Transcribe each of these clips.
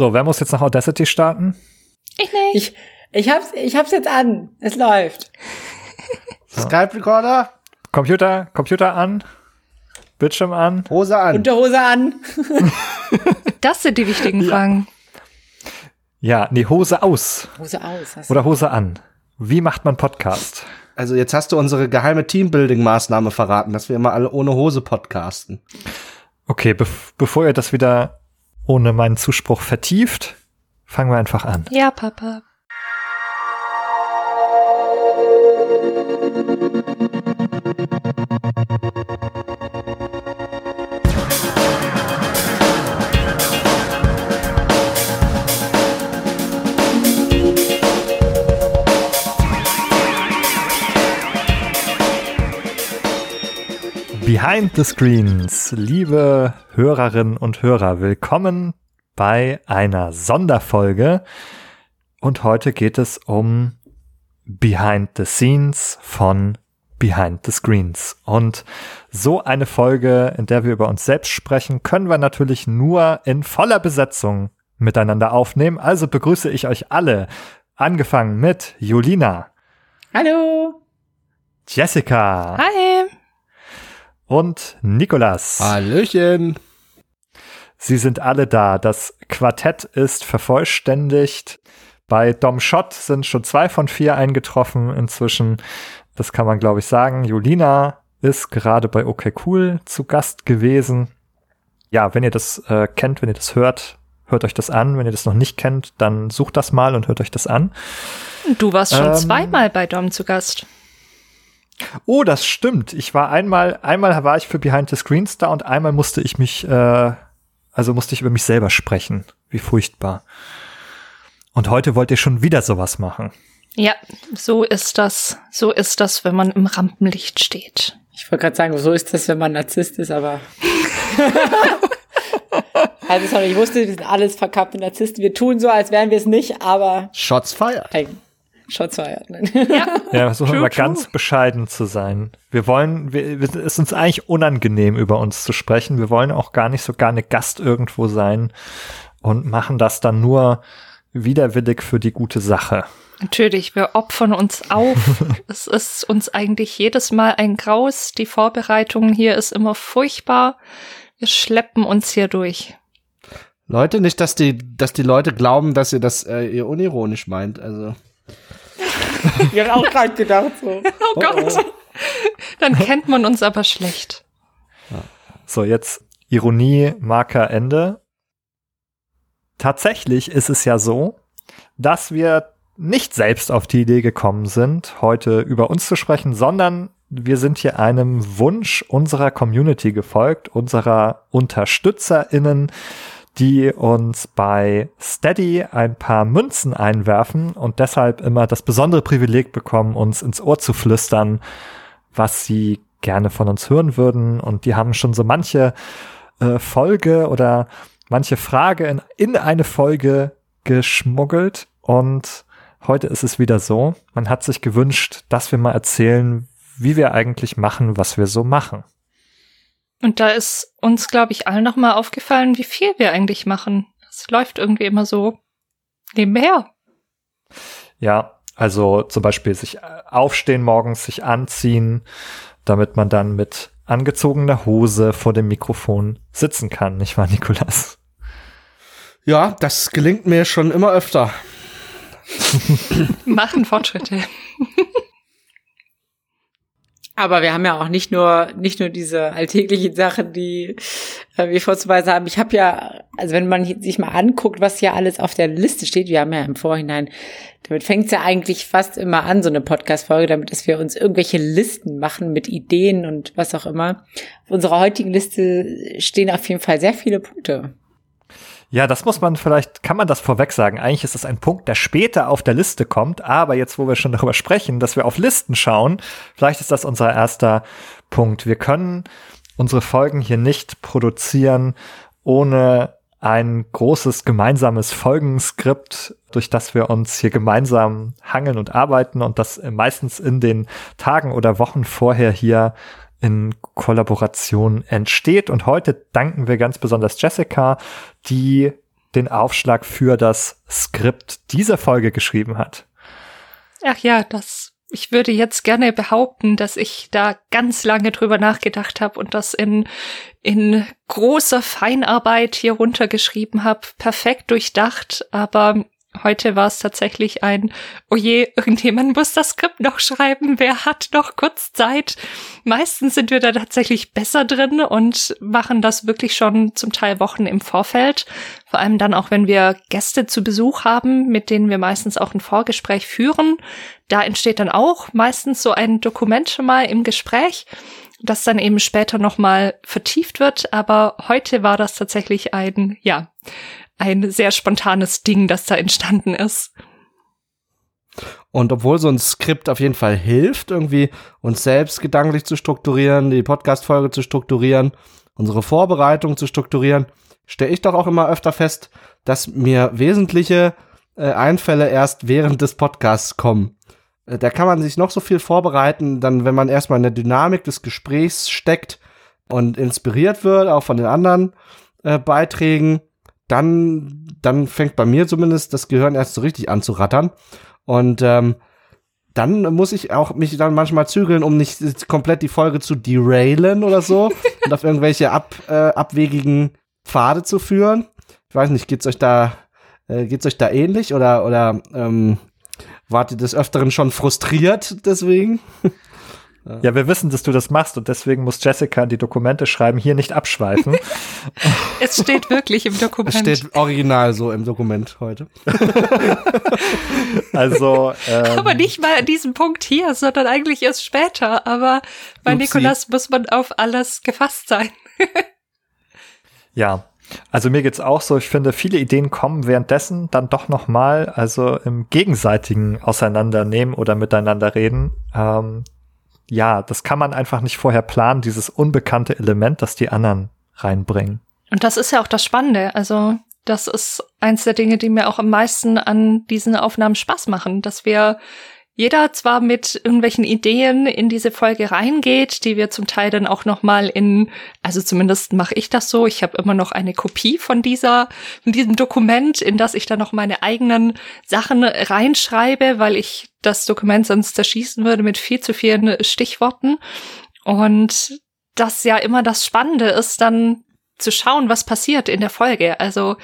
So, wer muss jetzt nach Audacity starten? Ich nicht. Ich, ich hab's, ich hab's jetzt an. Es läuft. Skype-Recorder, Computer, Computer an, Bildschirm an. Hose an. Unterhose an. Das sind die wichtigen Fragen. Ja, nee, Hose aus Hose aus. oder Hose an. Wie macht man Podcast? Also jetzt hast du unsere geheime Teambuilding-Maßnahme verraten, dass wir immer alle ohne Hose podcasten. Okay, bev bevor ihr das wieder ohne meinen Zuspruch vertieft, fangen wir einfach an. Ja, Papa. Behind the Screens, liebe Hörerinnen und Hörer, willkommen bei einer Sonderfolge. Und heute geht es um Behind the Scenes von Behind the Screens. Und so eine Folge, in der wir über uns selbst sprechen, können wir natürlich nur in voller Besetzung miteinander aufnehmen. Also begrüße ich euch alle, angefangen mit Julina, Hallo. Jessica Hi. Und Nikolas. Hallöchen. Sie sind alle da. Das Quartett ist vervollständigt. Bei Dom Schott sind schon zwei von vier eingetroffen inzwischen. Das kann man, glaube ich, sagen. Julina ist gerade bei OK Cool zu Gast gewesen. Ja, wenn ihr das äh, kennt, wenn ihr das hört, hört euch das an. Wenn ihr das noch nicht kennt, dann sucht das mal und hört euch das an. Du warst schon Ähm. zweimal bei Dom zu Gast. Oh, das stimmt. Ich war einmal, einmal war ich für Behind the Screens da und einmal musste ich mich, äh, also musste ich über mich selber sprechen. Wie furchtbar. Und heute wollt ihr schon wieder sowas machen. Ja, so ist das. So ist das, wenn man im Rampenlicht steht. Ich wollte gerade sagen, so ist das, wenn man Narzisst ist, aber. also sorry, ich wusste, wir sind alles verkappte Narzissten. Wir tun so, als wären wir es nicht, aber Shots fired. hey, Shots fired. Ja. Ja, versuchen True, wir true. ganz bescheiden zu sein. Wir wollen, wir, es ist uns eigentlich unangenehm, über uns zu sprechen. Wir wollen auch gar nicht so gar eine Gast irgendwo sein und machen das dann nur widerwillig für die gute Sache. Natürlich, wir opfern uns auf. es ist uns eigentlich jedes Mal ein Graus. Die Vorbereitung hier ist immer furchtbar. Wir schleppen uns hier durch. Leute, nicht, dass die, dass die Leute glauben, dass ihr das äh, ihr unironisch meint. Also. Wir haben auch gerade gedacht so. Oh Gott. Dann kennt man uns aber schlecht. So, jetzt Ironie, Marker, Ende. Tatsächlich ist es ja so, dass wir nicht selbst auf die Idee gekommen sind, heute über uns zu sprechen, sondern wir sind hier einem Wunsch unserer Community gefolgt, unserer UnterstützerInnen, die uns bei Steady ein paar Münzen einwerfen und deshalb immer das besondere Privileg bekommen, uns ins Ohr zu flüstern, was sie gerne von uns hören würden. Und die haben schon so manche äh, Folge oder manche Frage in, in eine Folge geschmuggelt. Und heute ist es wieder so. Man hat sich gewünscht, dass wir mal erzählen, wie wir eigentlich machen, was wir so machen. Und da ist uns, glaube ich, allen nochmal aufgefallen, wie viel wir eigentlich machen. Das läuft irgendwie immer so nebenher. Ja, also zum Beispiel sich äh, aufstehen morgens, sich anziehen, damit man dann mit angezogener Hose vor dem Mikrofon sitzen kann, nicht wahr, Nikolas? Ja, das gelingt mir schon immer öfter. Machen Fortschritte. Aber wir haben ja auch nicht nur nicht nur diese alltäglichen Sachen, die äh, wir vorzuweisen haben. Ich habe ja, also wenn man sich mal anguckt, was hier alles auf der Liste steht, wir haben ja im Vorhinein, damit fängt es ja eigentlich fast immer an, so eine Podcast-Folge, damit dass wir uns irgendwelche Listen machen mit Ideen und was auch immer. Auf unserer heutigen Liste stehen auf jeden Fall sehr viele Punkte. Ja, das muss man vielleicht, kann man das vorweg sagen. Eigentlich ist es ein Punkt, der später auf der Liste kommt, aber jetzt, wo wir schon darüber sprechen, dass wir auf Listen schauen, vielleicht ist das unser erster Punkt. Wir können unsere Folgen hier nicht produzieren, ohne ein großes gemeinsames Folgenskript, durch das wir uns hier gemeinsam hangeln und arbeiten und das meistens in den Tagen oder Wochen vorher hier in Kollaboration entsteht. Und heute danken wir ganz besonders Jessica, die den Aufschlag für das Skript dieser Folge geschrieben hat. Ach ja, das. Ich würde jetzt gerne behaupten, dass ich da ganz lange drüber nachgedacht habe und das in in großer Feinarbeit hier runtergeschrieben habe, perfekt durchdacht, aber Heute war es tatsächlich ein, oh je, irgendjemand muss das Skript noch schreiben, wer hat noch kurz Zeit? Meistens sind wir da tatsächlich besser drin und machen das wirklich schon zum Teil Wochen im Vorfeld. Vor allem dann auch, wenn wir Gäste zu Besuch haben, mit denen wir meistens auch ein Vorgespräch führen. Da entsteht dann auch meistens so ein Dokument schon mal im Gespräch das dann eben später nochmal vertieft wird. Aber heute war das tatsächlich ein, ja, ein sehr spontanes Ding, das da entstanden ist. Und obwohl so ein Skript auf jeden Fall hilft, irgendwie uns selbst gedanklich zu strukturieren, die Podcast-Folge zu strukturieren, unsere Vorbereitung zu strukturieren, stelle ich doch auch immer öfter fest, dass mir wesentliche äh, Einfälle erst während des Podcasts kommen. Äh, da kann man sich noch so viel vorbereiten, dann wenn man erstmal in der Dynamik des Gesprächs steckt und inspiriert wird, auch von den anderen äh, Beiträgen, dann, dann fängt bei mir zumindest das Gehirn erst so richtig an zu rattern. Und ähm, dann muss ich auch mich dann manchmal zügeln, um nicht komplett die Folge zu derailen oder so und auf irgendwelche ab, äh, abwegigen Pfade zu führen. Ich weiß nicht, geht's euch da, äh, geht's euch da ähnlich oder, oder ähm, wart ihr des Öfteren schon frustriert deswegen? Ja, wir wissen, dass du das machst und deswegen muss Jessica die Dokumente schreiben, hier nicht abschweifen. es steht wirklich im Dokument. Es steht original so im Dokument heute. also. Ähm, aber nicht mal an diesem Punkt hier, sondern eigentlich erst später. Aber bei Upsi. Nikolas muss man auf alles gefasst sein. ja, also mir geht's auch so, ich finde, viele Ideen kommen währenddessen dann doch nochmal, also im gegenseitigen Auseinandernehmen oder miteinander reden. Ähm, ja, das kann man einfach nicht vorher planen, dieses unbekannte Element, das die anderen reinbringen. Und das ist ja auch das Spannende. Also, das ist eins der Dinge, die mir auch am meisten an diesen Aufnahmen Spaß machen, dass wir jeder zwar mit irgendwelchen Ideen in diese Folge reingeht, die wir zum Teil dann auch noch mal in, also zumindest mache ich das so, ich habe immer noch eine Kopie von dieser, von diesem Dokument, in das ich dann noch meine eigenen Sachen reinschreibe, weil ich das Dokument sonst zerschießen würde mit viel zu vielen Stichworten. Und das ja immer das Spannende ist, dann zu schauen, was passiert in der Folge. Also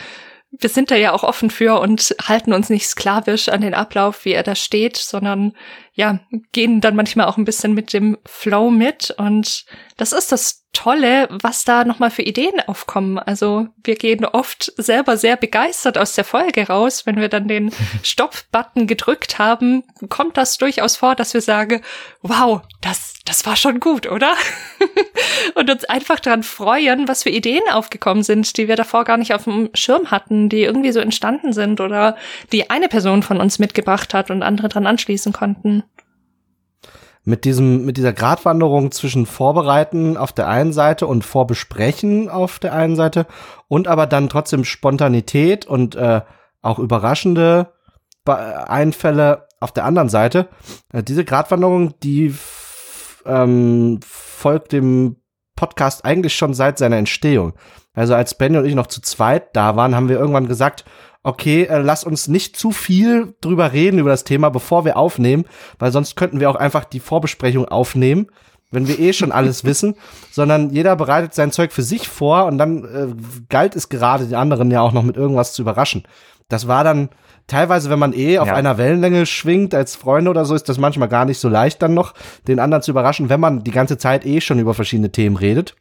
wir sind da ja auch offen für und halten uns nicht sklavisch an den Ablauf, wie er da steht, sondern ja, gehen dann manchmal auch ein bisschen mit dem Flow mit und das ist das Tolle, was da nochmal für Ideen aufkommen. Also wir gehen oft selber sehr begeistert aus der Folge raus. Wenn wir dann den Stopp-Button gedrückt haben, kommt das durchaus vor, dass wir sagen, wow, das, das war schon gut, oder? und uns einfach daran freuen, was für Ideen aufgekommen sind, die wir davor gar nicht auf dem Schirm hatten, die irgendwie so entstanden sind oder die eine Person von uns mitgebracht hat und andere dran anschließen konnten mit diesem, mit dieser Gratwanderung zwischen Vorbereiten auf der einen Seite und Vorbesprechen auf der einen Seite und aber dann trotzdem Spontanität und äh, auch überraschende Einfälle auf der anderen Seite. Äh, diese Gratwanderung, die ähm, folgt dem Podcast eigentlich schon seit seiner Entstehung. Also als Benny und ich noch zu zweit da waren, haben wir irgendwann gesagt, okay, äh, lass uns nicht zu viel drüber reden über das Thema, bevor wir aufnehmen, weil sonst könnten wir auch einfach die Vorbesprechung aufnehmen, wenn wir eh schon alles wissen, sondern jeder bereitet sein Zeug für sich vor und dann äh, galt es gerade den anderen ja auch noch mit irgendwas zu überraschen. Das war dann teilweise, wenn man eh auf ja. einer Wellenlänge schwingt als Freunde oder so, ist das manchmal gar nicht so leicht dann noch, den anderen zu überraschen, wenn man die ganze Zeit eh schon über verschiedene Themen redet.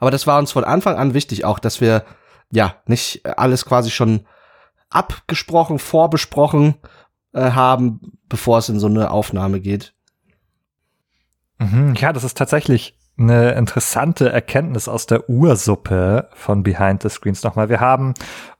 Aber das war uns von Anfang an wichtig auch, dass wir ja nicht alles quasi schon abgesprochen, vorbesprochen äh, haben, bevor es in so eine Aufnahme geht. Mhm, ja, das ist tatsächlich eine interessante Erkenntnis aus der Ursuppe von Behind the Screens nochmal. Wir haben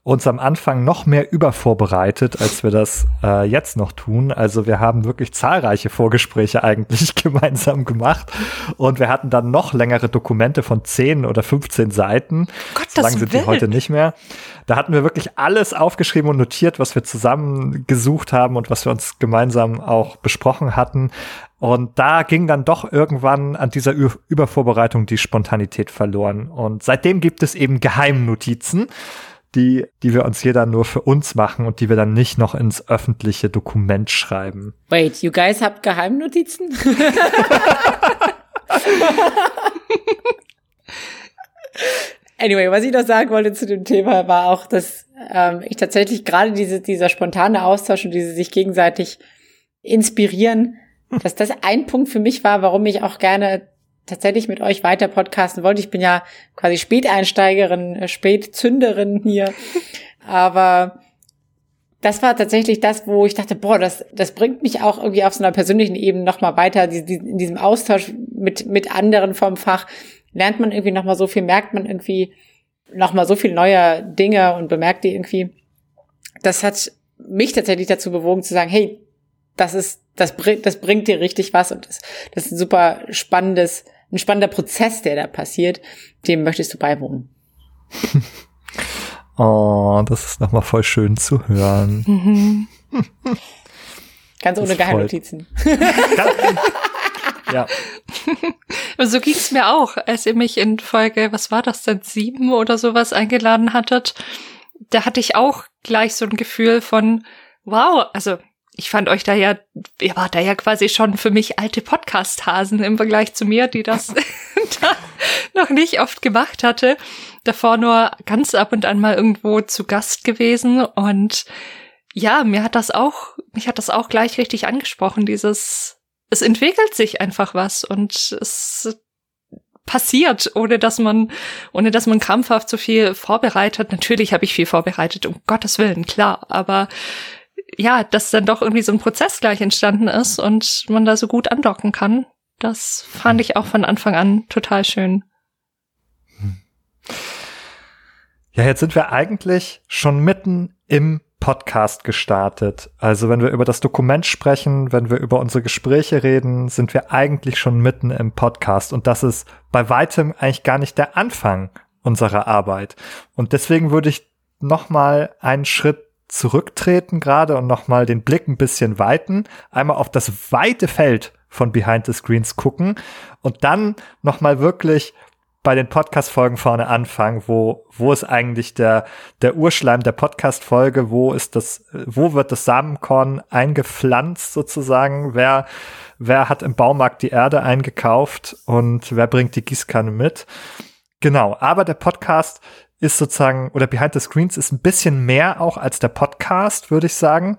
uns am Anfang noch mehr übervorbereitet, als wir das äh, jetzt noch tun. Also wir haben wirklich zahlreiche Vorgespräche eigentlich gemeinsam gemacht und wir hatten dann noch längere Dokumente von 10 oder 15 Seiten. Gott, so lang sind die heute nicht mehr. Da hatten wir wirklich alles aufgeschrieben und notiert, was wir zusammen gesucht haben und was wir uns gemeinsam auch besprochen hatten. Und da ging dann doch irgendwann an dieser Ü Übervorbereitung die Spontanität verloren. Und seitdem gibt es eben Geheimnotizen, die, die wir uns jeder nur für uns machen und die wir dann nicht noch ins öffentliche Dokument schreiben. Wait, you guys habt Geheimnotizen? anyway, was ich noch sagen wollte zu dem Thema war auch, dass ähm, ich tatsächlich gerade diese, dieser spontane Austausch und diese sich gegenseitig inspirieren, dass das ein Punkt für mich war, warum ich auch gerne tatsächlich mit euch weiter podcasten wollte. Ich bin ja quasi Späteinsteigerin, äh, Spätzünderin hier. Aber das war tatsächlich das, wo ich dachte, boah, das, das bringt mich auch irgendwie auf so einer persönlichen Ebene nochmal weiter. Die, die, in diesem Austausch mit, mit anderen vom Fach lernt man irgendwie nochmal so viel, merkt man irgendwie nochmal so viel neuer Dinge und bemerkt die irgendwie. Das hat mich tatsächlich dazu bewogen zu sagen, hey, das ist, das bringt, das bringt dir richtig was und das, das ist ein super spannendes, ein spannender Prozess, der da passiert. Dem möchtest du beiwohnen. oh, das ist nochmal voll schön zu hören. Mhm. Ganz ohne Geheimnotizen. ja. so ging's mir auch, als ihr mich in Folge, was war das denn, sieben oder sowas eingeladen hattet. Da hatte ich auch gleich so ein Gefühl von, wow, also ich fand euch da ja, ihr wart da ja quasi schon für mich alte Podcast-Hasen im Vergleich zu mir, die das da noch nicht oft gemacht hatte. Davor nur ganz ab und an mal irgendwo zu Gast gewesen und ja, mir hat das auch, mich hat das auch gleich richtig angesprochen, dieses, es entwickelt sich einfach was und es passiert, ohne dass man, ohne dass man krampfhaft so viel vorbereitet. Natürlich habe ich viel vorbereitet, um Gottes Willen, klar, aber ja, dass dann doch irgendwie so ein Prozess gleich entstanden ist und man da so gut andocken kann. Das fand ich auch von Anfang an total schön. Ja, jetzt sind wir eigentlich schon mitten im Podcast gestartet. Also wenn wir über das Dokument sprechen, wenn wir über unsere Gespräche reden, sind wir eigentlich schon mitten im Podcast. Und das ist bei weitem eigentlich gar nicht der Anfang unserer Arbeit. Und deswegen würde ich noch mal einen Schritt zurücktreten gerade und nochmal den Blick ein bisschen weiten, einmal auf das weite Feld von Behind the Screens gucken und dann nochmal wirklich bei den Podcast-Folgen vorne anfangen, wo, wo ist eigentlich der, der Urschleim der Podcast-Folge, wo ist das, wo wird das Samenkorn eingepflanzt sozusagen, wer, wer hat im Baumarkt die Erde eingekauft und wer bringt die Gießkanne mit. Genau, aber der Podcast ist sozusagen, oder Behind the Screens ist ein bisschen mehr auch als der Podcast, würde ich sagen.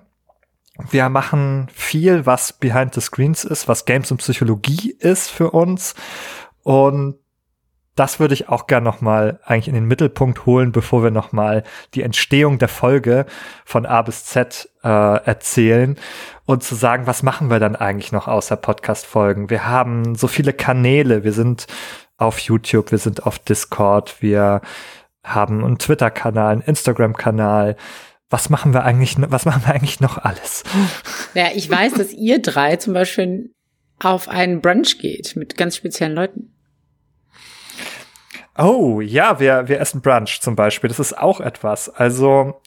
Wir machen viel, was Behind the Screens ist, was Games und Psychologie ist für uns. Und das würde ich auch gern noch mal eigentlich in den Mittelpunkt holen, bevor wir noch mal die Entstehung der Folge von A bis Z äh, erzählen und zu sagen, was machen wir dann eigentlich noch außer Podcast-Folgen? Wir haben so viele Kanäle, wir sind auf YouTube, wir sind auf Discord, wir haben einen Twitter-Kanal, einen Instagram-Kanal. Was machen wir eigentlich, was machen wir eigentlich noch alles? Ja, ich weiß, dass ihr drei zum Beispiel auf einen Brunch geht mit ganz speziellen Leuten. Oh, ja, wir, wir essen Brunch zum Beispiel. Das ist auch etwas. Also,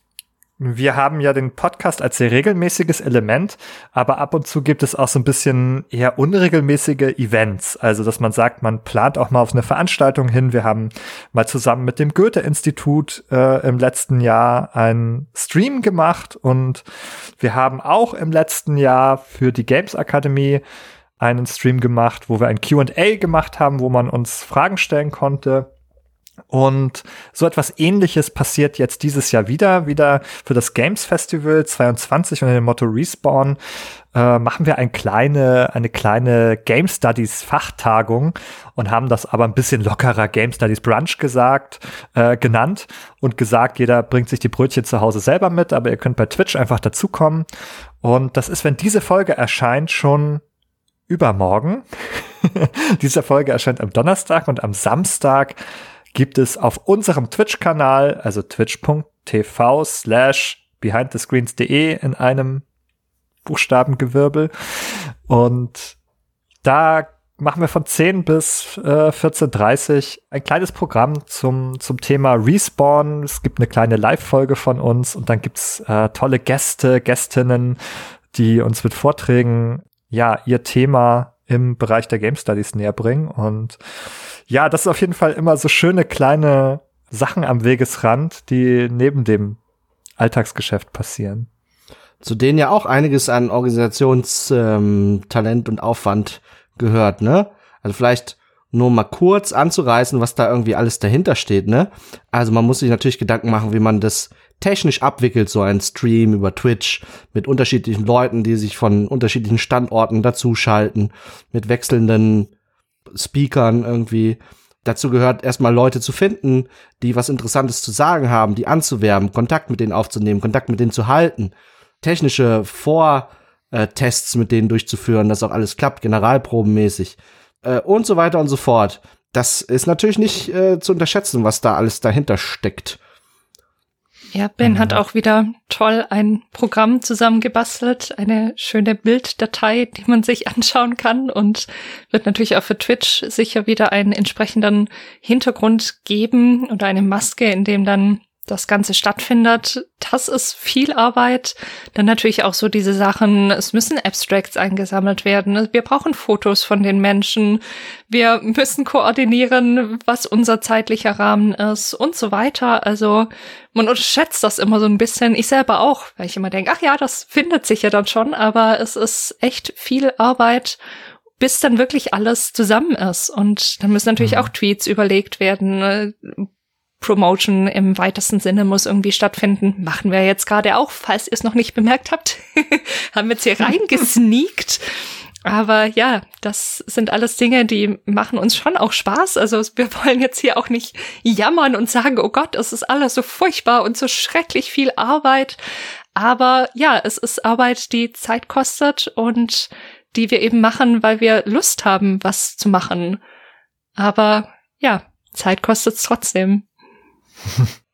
wir haben ja den Podcast als sehr regelmäßiges Element, aber ab und zu gibt es auch so ein bisschen eher unregelmäßige Events. Also, dass man sagt, man plant auch mal auf eine Veranstaltung hin. Wir haben mal zusammen mit dem Goethe-Institut äh, im letzten Jahr einen Stream gemacht und wir haben auch im letzten Jahr für die Games Akademie einen Stream gemacht, wo wir ein Q&A gemacht haben, wo man uns Fragen stellen konnte. Und so etwas ähnliches passiert jetzt dieses Jahr wieder, wieder für das Games Festival 22 unter dem Motto Respawn äh, machen wir eine kleine, eine kleine Game Studies Fachtagung und haben das aber ein bisschen lockerer Game Studies Brunch gesagt, äh, genannt und gesagt, jeder bringt sich die Brötchen zu Hause selber mit, aber ihr könnt bei Twitch einfach dazukommen. Und das ist, wenn diese Folge erscheint, schon übermorgen. Diese Folge erscheint am Donnerstag und am Samstag gibt es auf unserem Twitch-Kanal, also twitch.tv slash behindthescreens.de in einem Buchstabengewirбel. Und da machen wir von 10 bis äh, 14.30 ein kleines Programm zum, zum Thema Respawn. Es gibt eine kleine Live-Folge von uns und dann gibt's äh, tolle Gäste, Gästinnen, die uns mit Vorträgen ja ihr Thema im Bereich der Game Studies näher bringen. Und ja, das ist auf jeden Fall immer so schöne kleine Sachen am Wegesrand, die neben dem Alltagsgeschäft passieren. Zu denen ja auch einiges an Organisationstalent ähm, und Aufwand gehört, ne? Also vielleicht nur mal kurz anzureißen, was da irgendwie alles dahinter steht, ne? Also man muss sich natürlich Gedanken machen, wie man das technisch abwickelt, so ein Stream über Twitch mit unterschiedlichen Leuten, die sich von unterschiedlichen Standorten dazuschalten, mit wechselnden Speakern irgendwie. Dazu gehört erstmal Leute zu finden, die was Interessantes zu sagen haben, die anzuwerben, Kontakt mit denen aufzunehmen, Kontakt mit denen zu halten, technische Vortests mit denen durchzuführen, dass auch alles klappt, generalprobenmäßig äh, und so weiter und so fort. Das ist natürlich nicht äh, zu unterschätzen, was da alles dahinter steckt. Ja, Ben mhm. hat auch wieder toll ein Programm zusammengebastelt, eine schöne Bilddatei, die man sich anschauen kann und wird natürlich auch für Twitch sicher wieder einen entsprechenden Hintergrund geben oder eine Maske, in dem dann das Ganze stattfindet. Das ist viel Arbeit. Dann natürlich auch so diese Sachen, es müssen Abstracts eingesammelt werden. Wir brauchen Fotos von den Menschen. Wir müssen koordinieren, was unser zeitlicher Rahmen ist und so weiter. Also man unterschätzt das immer so ein bisschen. Ich selber auch, weil ich immer denke, ach ja, das findet sich ja dann schon, aber es ist echt viel Arbeit bis dann wirklich alles zusammen ist. Und dann müssen natürlich mhm. auch Tweets überlegt werden, Promotion im weitesten Sinne muss irgendwie stattfinden. Machen wir jetzt gerade auch, falls ihr es noch nicht bemerkt habt. Haben wir jetzt hier reingesneakt. Aber ja, das sind alles Dinge, die machen uns schon auch Spaß. Also wir wollen jetzt hier auch nicht jammern und sagen, oh Gott, es ist alles so furchtbar und so schrecklich viel Arbeit. Aber ja, es ist Arbeit, die Zeit kostet und die wir eben machen, weil wir Lust haben, was zu machen. Aber ja, Zeit kostet es trotzdem.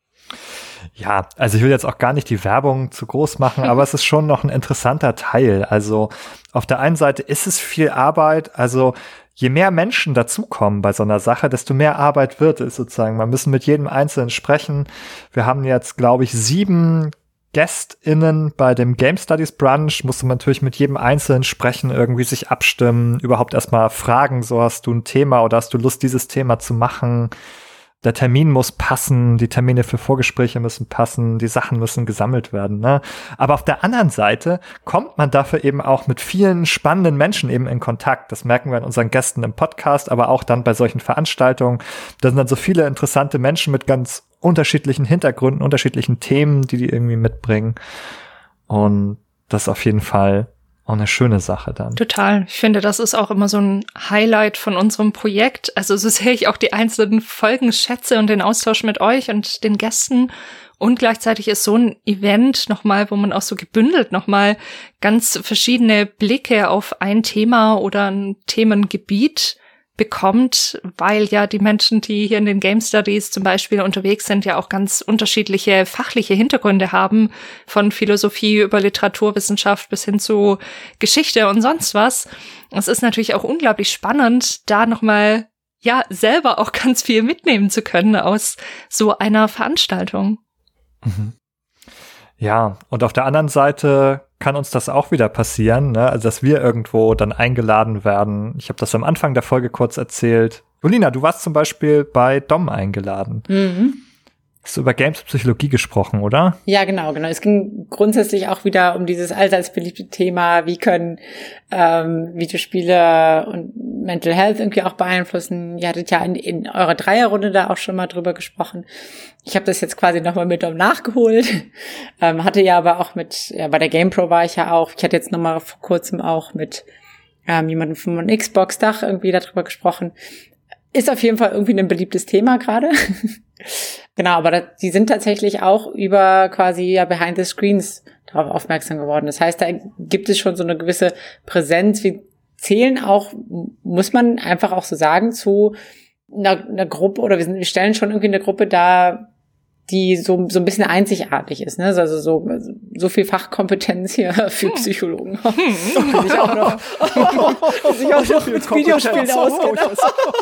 Ja, also ich will jetzt auch gar nicht die Werbung zu groß machen, aber es ist schon noch ein interessanter Teil. Also auf der einen Seite ist es viel Arbeit, also je mehr Menschen dazukommen bei so einer Sache, desto mehr Arbeit wird es sozusagen. Man müssen mit jedem Einzelnen sprechen. Wir haben jetzt, glaube ich, sieben GästInnen bei dem Game Studies Brunch musste man natürlich mit jedem Einzelnen sprechen, irgendwie sich abstimmen, überhaupt erstmal fragen, so hast du ein Thema oder hast du Lust, dieses Thema zu machen? Der Termin muss passen, die Termine für Vorgespräche müssen passen, die Sachen müssen gesammelt werden. Ne? Aber auf der anderen Seite kommt man dafür eben auch mit vielen spannenden Menschen eben in Kontakt. Das merken wir an unseren Gästen im Podcast, aber auch dann bei solchen Veranstaltungen. Da sind dann so viele interessante Menschen mit ganz unterschiedlichen Hintergründen, unterschiedlichen Themen, die die irgendwie mitbringen. Und das ist auf jeden Fall auch eine schöne Sache dann. Total. Ich finde, das ist auch immer so ein Highlight von unserem Projekt. Also so sehr ich auch die einzelnen Folgen schätze und den Austausch mit euch und den Gästen. Und gleichzeitig ist so ein Event nochmal, wo man auch so gebündelt nochmal ganz verschiedene Blicke auf ein Thema oder ein Themengebiet bekommt, weil ja die Menschen, die hier in den Game Studies zum Beispiel unterwegs sind, ja auch ganz unterschiedliche fachliche Hintergründe haben, von Philosophie über Literaturwissenschaft bis hin zu Geschichte und sonst was. Es ist natürlich auch unglaublich spannend, da nochmal ja selber auch ganz viel mitnehmen zu können aus so einer Veranstaltung. Mhm. Ja, und auf der anderen Seite kann uns das auch wieder passieren, ne? also dass wir irgendwo dann eingeladen werden. Ich habe das am Anfang der Folge kurz erzählt. Julina, du warst zum Beispiel bei Dom eingeladen. Mhm. Hast du über Games-Psychologie gesprochen, oder? Ja, genau, genau. Es ging grundsätzlich auch wieder um dieses allseits beliebte Thema, wie können ähm, Videospiele und Mental Health irgendwie auch beeinflussen. Ihr hattet ja in, in eurer Dreierrunde da auch schon mal drüber gesprochen. Ich habe das jetzt quasi nochmal mit um nachgeholt. ähm, hatte ja aber auch mit, ja, bei der GamePro war ich ja auch. Ich hatte jetzt nochmal vor kurzem auch mit ähm, jemandem von Xbox-Dach irgendwie darüber gesprochen. Ist auf jeden Fall irgendwie ein beliebtes Thema gerade. Genau, aber die sind tatsächlich auch über quasi ja behind the screens darauf aufmerksam geworden. Das heißt, da gibt es schon so eine gewisse Präsenz. Wir zählen auch, muss man einfach auch so sagen, zu einer, einer Gruppe oder wir, sind, wir stellen schon irgendwie eine Gruppe da, die so, so ein bisschen einzigartig ist. Ne? Also so, so viel Fachkompetenz hier für hm. Psychologen. Hm. ich auch noch, sich auch noch mit Videospielen oh, auskennen.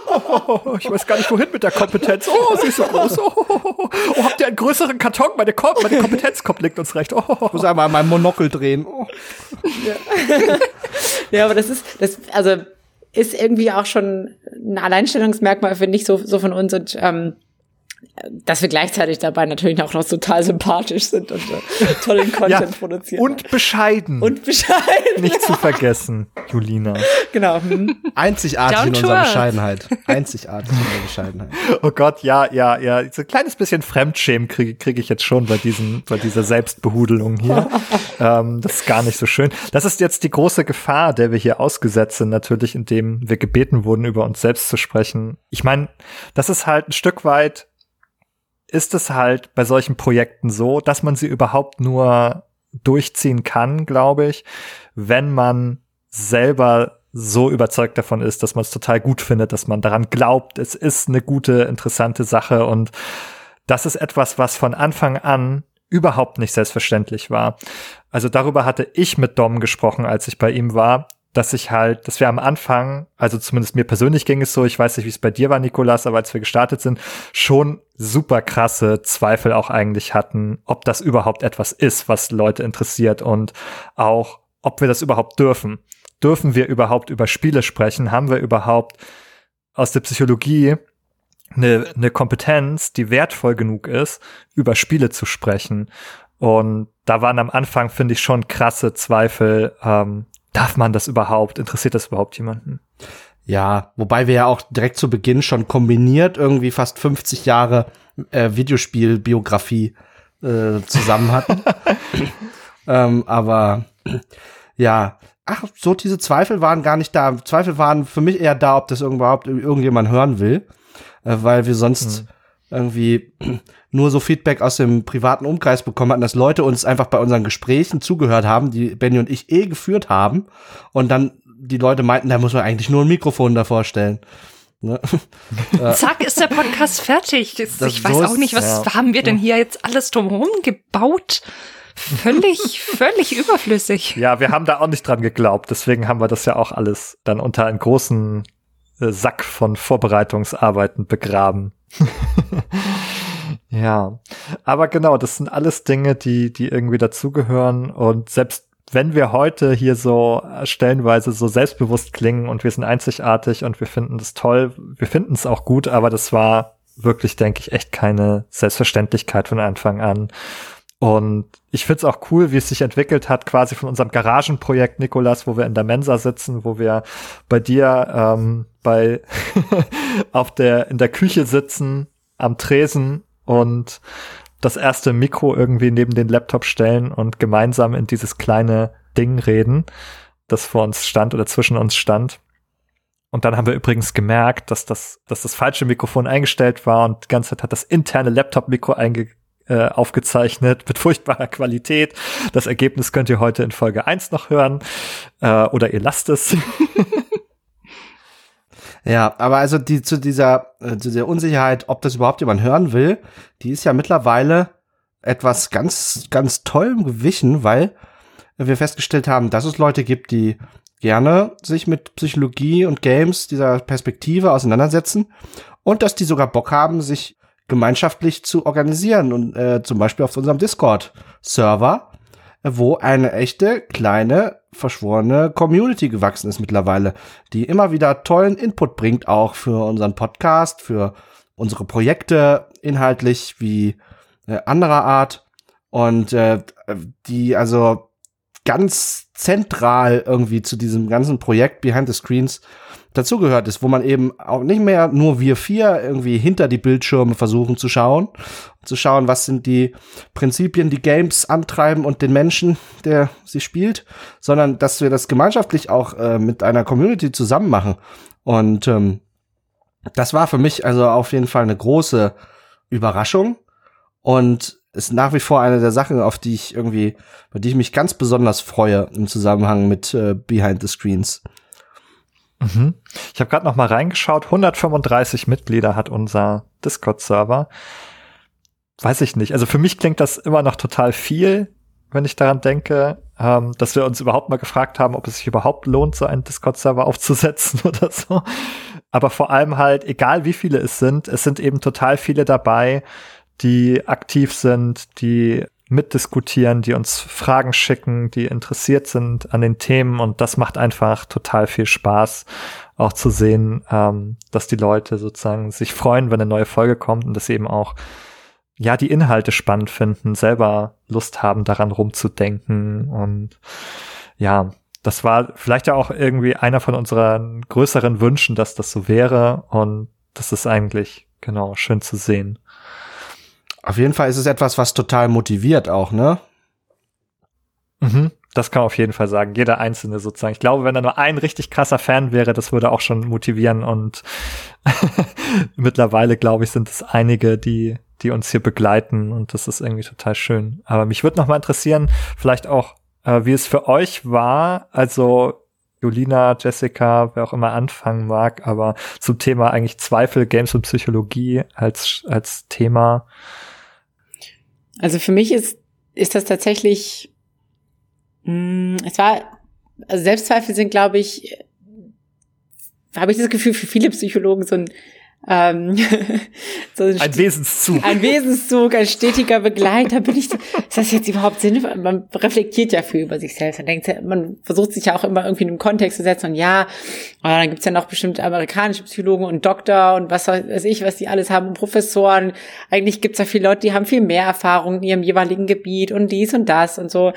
Oh, ich weiß gar nicht, wohin mit der Kompetenz. Oh, sie ist so groß. Oh, oh, oh habt ihr einen größeren Karton? Meine, Kom meine Kompetenz kommt, liegt uns recht. Oh. Ich muss einmal mein Monokel drehen. Oh. Ja. ja, aber das ist, das, also ist irgendwie auch schon ein Alleinstellungsmerkmal, finde ich, so, so von uns. Und ähm, dass wir gleichzeitig dabei natürlich auch noch total sympathisch sind und äh, tollen Content ja, produzieren. Und bescheiden. Und bescheiden. Nicht zu vergessen, Julina. Genau. Hm. Einzigartig Down in unserer Bescheidenheit. Einzigartig in unserer Bescheidenheit. Oh Gott, ja, ja, ja. So ein kleines bisschen Fremdschämen kriege krieg ich jetzt schon bei diesen, bei dieser Selbstbehudelung hier. ähm, das ist gar nicht so schön. Das ist jetzt die große Gefahr, der wir hier ausgesetzt sind, natürlich, indem wir gebeten wurden, über uns selbst zu sprechen. Ich meine, das ist halt ein Stück weit ist es halt bei solchen Projekten so, dass man sie überhaupt nur durchziehen kann, glaube ich, wenn man selber so überzeugt davon ist, dass man es total gut findet, dass man daran glaubt, es ist eine gute, interessante Sache und das ist etwas, was von Anfang an überhaupt nicht selbstverständlich war. Also darüber hatte ich mit Dom gesprochen, als ich bei ihm war, dass ich halt, dass wir am Anfang, also zumindest mir persönlich ging es so, ich weiß nicht, wie es bei dir war, Nikolas, aber als wir gestartet sind, schon super krasse Zweifel auch eigentlich hatten, ob das überhaupt etwas ist, was Leute interessiert und auch, ob wir das überhaupt dürfen. Dürfen wir überhaupt über Spiele sprechen? Haben wir überhaupt aus der Psychologie eine, eine Kompetenz, die wertvoll genug ist, über Spiele zu sprechen? Und da waren am Anfang, finde ich, schon krasse Zweifel, ähm, darf man das überhaupt? Interessiert das überhaupt jemanden? Ja, wobei wir ja auch direkt zu Beginn schon kombiniert irgendwie fast 50 Jahre äh, Videospielbiografie äh, zusammen hatten. ähm, aber ja, ach, so diese Zweifel waren gar nicht da. Zweifel waren für mich eher da, ob das überhaupt irgendjemand hören will, äh, weil wir sonst mhm irgendwie nur so Feedback aus dem privaten Umkreis bekommen hatten, dass Leute uns einfach bei unseren Gesprächen zugehört haben, die Benny und ich eh geführt haben. Und dann die Leute meinten, da muss man eigentlich nur ein Mikrofon davor stellen. Ne? Zack, ist der Podcast fertig. Das, ich weiß auch nicht, was ja. haben wir denn hier jetzt alles drumherum gebaut? Völlig, völlig überflüssig. Ja, wir haben da auch nicht dran geglaubt. Deswegen haben wir das ja auch alles dann unter einen großen äh, Sack von Vorbereitungsarbeiten begraben. ja, aber genau, das sind alles Dinge, die, die irgendwie dazugehören und selbst wenn wir heute hier so stellenweise so selbstbewusst klingen und wir sind einzigartig und wir finden das toll, wir finden es auch gut, aber das war wirklich, denke ich, echt keine Selbstverständlichkeit von Anfang an. Und ich find's auch cool, wie es sich entwickelt hat, quasi von unserem Garagenprojekt, Nikolas, wo wir in der Mensa sitzen, wo wir bei dir ähm, bei auf der in der Küche sitzen, am Tresen und das erste Mikro irgendwie neben den Laptop stellen und gemeinsam in dieses kleine Ding reden, das vor uns stand oder zwischen uns stand. Und dann haben wir übrigens gemerkt, dass das, dass das falsche Mikrofon eingestellt war und die ganze Zeit hat das interne Laptop-Mikro einge äh, aufgezeichnet mit furchtbarer Qualität. Das Ergebnis könnt ihr heute in Folge 1 noch hören. Äh, oder ihr lasst es. ja, aber also die zu dieser, äh, zu dieser Unsicherheit, ob das überhaupt jemand hören will, die ist ja mittlerweile etwas ganz, ganz tollem gewichen, weil wir festgestellt haben, dass es Leute gibt, die gerne sich mit Psychologie und Games dieser Perspektive auseinandersetzen und dass die sogar Bock haben, sich gemeinschaftlich zu organisieren und äh, zum Beispiel auf unserem Discord-Server, wo eine echte kleine verschworene Community gewachsen ist mittlerweile, die immer wieder tollen Input bringt, auch für unseren Podcast, für unsere Projekte inhaltlich wie äh, anderer Art. Und äh, die also ganz zentral irgendwie zu diesem ganzen Projekt Behind the Screens dazugehört ist, wo man eben auch nicht mehr nur wir vier irgendwie hinter die Bildschirme versuchen zu schauen, zu schauen, was sind die Prinzipien, die Games antreiben und den Menschen, der sie spielt, sondern dass wir das gemeinschaftlich auch äh, mit einer Community zusammen machen. Und ähm, das war für mich also auf jeden Fall eine große Überraschung und ist nach wie vor eine der Sachen, auf die ich irgendwie, bei die ich mich ganz besonders freue im Zusammenhang mit äh, Behind the Screens. Mhm. Ich habe gerade noch mal reingeschaut. 135 Mitglieder hat unser Discord-Server. Weiß ich nicht. Also für mich klingt das immer noch total viel, wenn ich daran denke, ähm, dass wir uns überhaupt mal gefragt haben, ob es sich überhaupt lohnt, so einen Discord-Server aufzusetzen oder so. Aber vor allem halt, egal wie viele es sind, es sind eben total viele dabei, die aktiv sind, die mitdiskutieren, die uns Fragen schicken, die interessiert sind an den Themen und das macht einfach total viel Spaß. auch zu sehen, ähm, dass die Leute sozusagen sich freuen, wenn eine neue Folge kommt und dass sie eben auch ja die Inhalte spannend finden, selber Lust haben, daran rumzudenken und ja, das war vielleicht ja auch irgendwie einer von unseren größeren Wünschen, dass das so wäre und das ist eigentlich genau schön zu sehen. Auf jeden Fall ist es etwas, was total motiviert auch, ne? Mhm. Das kann man auf jeden Fall sagen. Jeder Einzelne sozusagen. Ich glaube, wenn da nur ein richtig krasser Fan wäre, das würde auch schon motivieren. Und mittlerweile, glaube ich, sind es einige, die, die uns hier begleiten. Und das ist irgendwie total schön. Aber mich würde noch mal interessieren, vielleicht auch, äh, wie es für euch war. Also, Julina, Jessica, wer auch immer anfangen mag, aber zum Thema eigentlich Zweifel, Games und Psychologie als, als Thema. Also für mich ist, ist das tatsächlich Mm, es war, also Selbstzweifel sind, glaube ich, habe ich das Gefühl, für viele Psychologen so ein ähm, so ein, ein Wesenszug. Ein Wesenszug, ein stetiger Begleiter. Bin ich, ist das jetzt überhaupt sinnvoll? Man reflektiert ja viel über sich selbst. Man denkt, man versucht sich ja auch immer irgendwie in einen Kontext zu setzen und ja, aber dann gibt's ja noch bestimmt amerikanische Psychologen und Doktor und was weiß ich, was die alles haben und Professoren. Eigentlich gibt's ja viele Leute, die haben viel mehr Erfahrung in ihrem jeweiligen Gebiet und dies und das und so.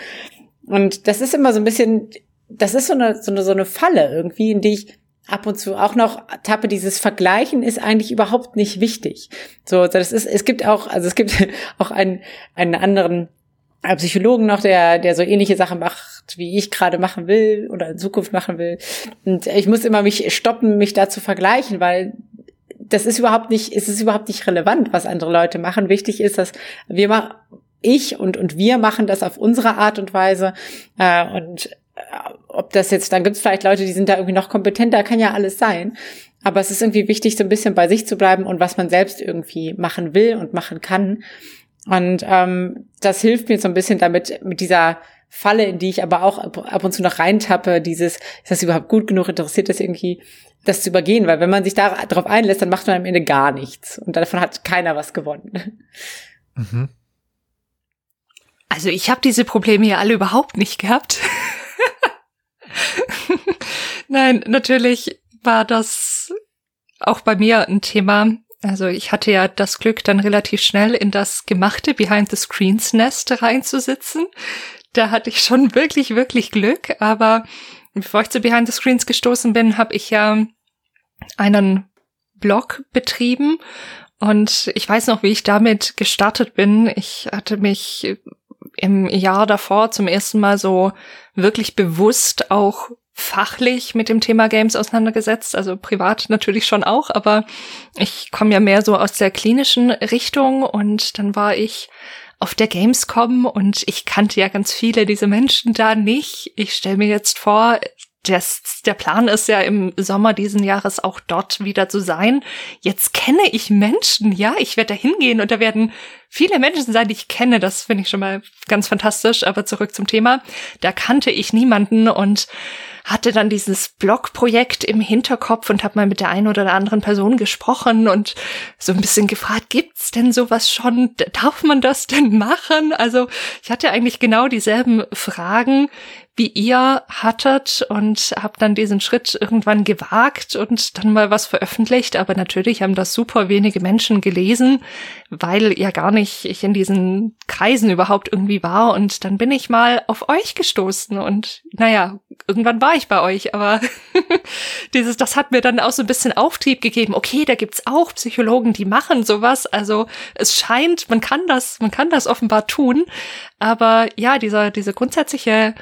Und das ist immer so ein bisschen, das ist so eine, so eine, so eine Falle irgendwie, in die ich ab und zu auch noch tappe, dieses Vergleichen ist eigentlich überhaupt nicht wichtig. So, das ist, es gibt auch, also es gibt auch einen, einen anderen Psychologen noch, der, der so ähnliche Sachen macht, wie ich gerade machen will oder in Zukunft machen will. Und ich muss immer mich stoppen, mich da zu vergleichen, weil das ist überhaupt nicht, es ist überhaupt nicht relevant, was andere Leute machen. Wichtig ist, dass wir mal ich und, und wir machen das auf unsere Art und Weise. Äh, und äh, ob das jetzt, dann gibt es vielleicht Leute, die sind da irgendwie noch kompetenter, kann ja alles sein. Aber es ist irgendwie wichtig, so ein bisschen bei sich zu bleiben und was man selbst irgendwie machen will und machen kann. Und ähm, das hilft mir so ein bisschen damit, mit dieser Falle, in die ich aber auch ab und zu noch reintappe, dieses, ist das überhaupt gut genug, interessiert das irgendwie, das zu übergehen, weil wenn man sich darauf einlässt, dann macht man am Ende gar nichts und davon hat keiner was gewonnen. Mhm. Also ich habe diese Probleme ja alle überhaupt nicht gehabt. Nein, natürlich war das auch bei mir ein Thema. Also ich hatte ja das Glück, dann relativ schnell in das gemachte Behind the Screens Nest reinzusitzen. Da hatte ich schon wirklich, wirklich Glück. Aber bevor ich zu Behind the Screens gestoßen bin, habe ich ja einen Blog betrieben und ich weiß noch, wie ich damit gestartet bin. Ich hatte mich im Jahr davor zum ersten Mal so wirklich bewusst auch fachlich mit dem Thema Games auseinandergesetzt, also privat natürlich schon auch, aber ich komme ja mehr so aus der klinischen Richtung und dann war ich auf der Gamescom und ich kannte ja ganz viele dieser Menschen da nicht. Ich stelle mir jetzt vor, das, der Plan ist ja im Sommer diesen Jahres auch dort wieder zu sein. Jetzt kenne ich Menschen, ja, ich werde da hingehen und da werden viele Menschen sein, die ich kenne. Das finde ich schon mal ganz fantastisch. Aber zurück zum Thema. Da kannte ich niemanden und hatte dann dieses Blogprojekt im Hinterkopf und habe mal mit der einen oder der anderen Person gesprochen und so ein bisschen gefragt, gibt's denn sowas schon? Darf man das denn machen? Also ich hatte eigentlich genau dieselben Fragen wie ihr hattet und habe dann diesen Schritt irgendwann gewagt und dann mal was veröffentlicht. Aber natürlich haben das super wenige Menschen gelesen, weil ja gar nicht ich in diesen Kreisen überhaupt irgendwie war. Und dann bin ich mal auf euch gestoßen und naja, irgendwann war ich bei euch, aber dieses, das hat mir dann auch so ein bisschen Auftrieb gegeben. Okay, da gibt's auch Psychologen, die machen sowas. Also es scheint, man kann das, man kann das offenbar tun. Aber ja, dieser, diese grundsätzliche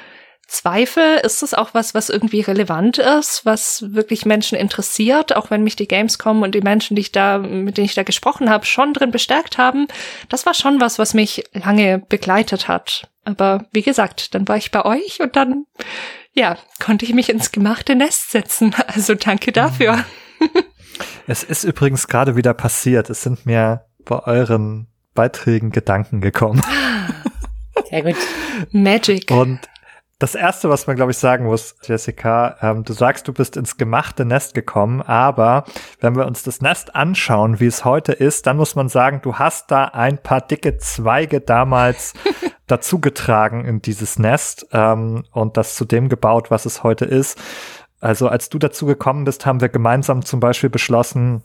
Zweifel? Ist es auch was, was irgendwie relevant ist, was wirklich Menschen interessiert, auch wenn mich die Gamescom und die Menschen, die ich da, mit denen ich da gesprochen habe, schon drin bestärkt haben? Das war schon was, was mich lange begleitet hat. Aber wie gesagt, dann war ich bei euch und dann, ja, konnte ich mich ins gemachte Nest setzen. Also danke dafür. Es ist übrigens gerade wieder passiert. Es sind mir bei euren Beiträgen Gedanken gekommen. Sehr gut. Magic. Und das erste, was man, glaube ich, sagen muss, Jessica, ähm, du sagst, du bist ins gemachte Nest gekommen, aber wenn wir uns das Nest anschauen, wie es heute ist, dann muss man sagen, du hast da ein paar dicke Zweige damals dazugetragen in dieses Nest ähm, und das zu dem gebaut, was es heute ist. Also als du dazu gekommen bist, haben wir gemeinsam zum Beispiel beschlossen,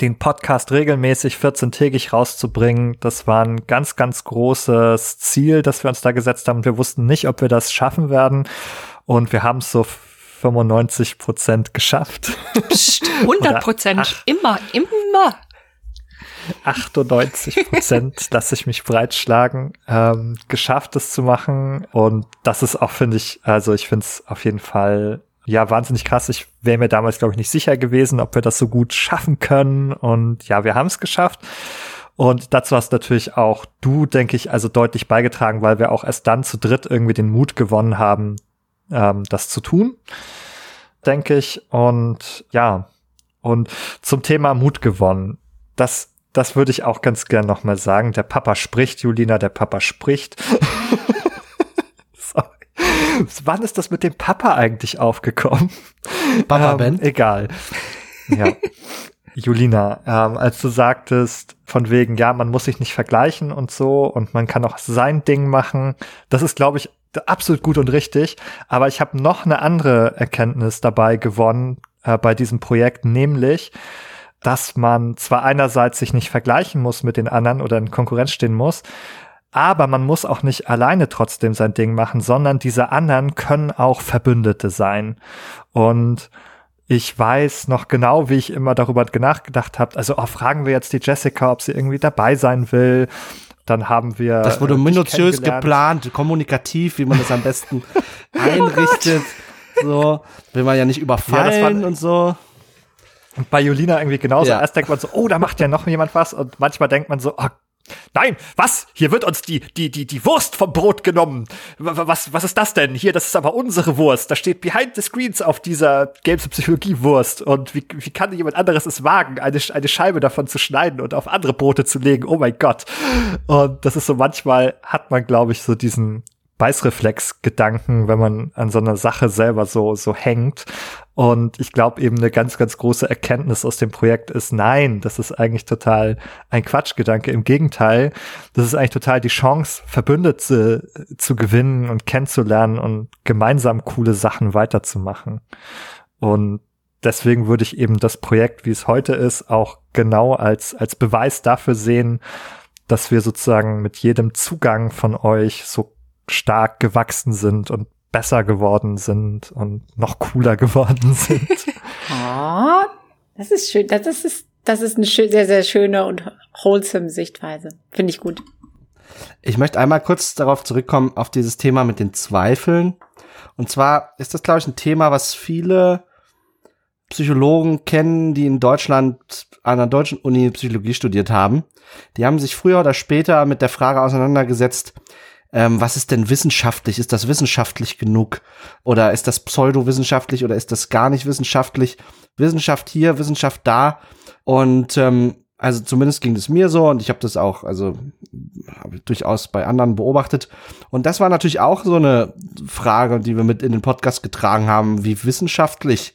den Podcast regelmäßig 14-tägig rauszubringen. Das war ein ganz, ganz großes Ziel, das wir uns da gesetzt haben. Wir wussten nicht, ob wir das schaffen werden. Und wir haben es so 95 Prozent geschafft. Psst, 100 Prozent. Immer, immer. 98 Prozent, dass ich mich breitschlagen, ähm, geschafft es zu machen. Und das ist auch, finde ich, also ich finde es auf jeden Fall ja, wahnsinnig krass. Ich wäre mir damals, glaube ich, nicht sicher gewesen, ob wir das so gut schaffen können. Und ja, wir haben es geschafft. Und dazu hast natürlich auch du, denke ich, also deutlich beigetragen, weil wir auch erst dann zu dritt irgendwie den Mut gewonnen haben, ähm, das zu tun, denke ich. Und ja, und zum Thema Mut gewonnen. Das, das würde ich auch ganz gern nochmal sagen. Der Papa spricht, Julina, der Papa spricht. Wann ist das mit dem Papa eigentlich aufgekommen? Papa ähm, Ben? Egal. Ja. Julina, ähm, als du sagtest, von wegen, ja, man muss sich nicht vergleichen und so und man kann auch sein Ding machen, das ist, glaube ich, absolut gut und richtig. Aber ich habe noch eine andere Erkenntnis dabei gewonnen äh, bei diesem Projekt, nämlich, dass man zwar einerseits sich nicht vergleichen muss mit den anderen oder in Konkurrenz stehen muss, aber man muss auch nicht alleine trotzdem sein Ding machen, sondern diese anderen können auch Verbündete sein. Und ich weiß noch genau, wie ich immer darüber nachgedacht habe. Also oh, fragen wir jetzt die Jessica, ob sie irgendwie dabei sein will. Dann haben wir. Das wurde äh, minutiös geplant, kommunikativ, wie man das am besten einrichtet. so, will man ja nicht überfallen war- und so. Und bei Julina irgendwie genauso. Ja. Erst denkt man so, oh, da macht ja noch jemand was. Und manchmal denkt man so, oh, nein, was? Hier wird uns die, die, die, die Wurst vom Brot genommen. Was, was ist das denn? Hier, das ist aber unsere Wurst. Da steht Behind the Screens auf dieser Games und Psychologie Wurst. Und wie, wie kann jemand anderes es wagen, eine, eine Scheibe davon zu schneiden und auf andere Brote zu legen? Oh mein Gott. Und das ist so manchmal hat man, glaube ich, so diesen Beißreflex-Gedanken, wenn man an so einer Sache selber so, so hängt. Und ich glaube eben eine ganz, ganz große Erkenntnis aus dem Projekt ist, nein, das ist eigentlich total ein Quatschgedanke. Im Gegenteil, das ist eigentlich total die Chance, Verbündete zu gewinnen und kennenzulernen und gemeinsam coole Sachen weiterzumachen. Und deswegen würde ich eben das Projekt, wie es heute ist, auch genau als, als Beweis dafür sehen, dass wir sozusagen mit jedem Zugang von euch so stark gewachsen sind und besser geworden sind und noch cooler geworden sind. Oh, das ist schön. Das ist, das ist eine schö- sehr, sehr schöne und wholesome Sichtweise. Finde ich gut. Ich möchte einmal kurz darauf zurückkommen, auf dieses Thema mit den Zweifeln. Und zwar ist das, glaube ich, ein Thema, was viele Psychologen kennen, die in Deutschland an einer deutschen Uni Psychologie studiert haben. Die haben sich früher oder später mit der Frage auseinandergesetzt, ähm, was ist denn wissenschaftlich? Ist das wissenschaftlich genug? Oder ist das pseudowissenschaftlich oder ist das gar nicht wissenschaftlich? Wissenschaft hier, Wissenschaft da. Und ähm, also zumindest ging es mir so und ich habe das auch, also habe durchaus bei anderen beobachtet. Und das war natürlich auch so eine Frage, die wir mit in den Podcast getragen haben, wie wissenschaftlich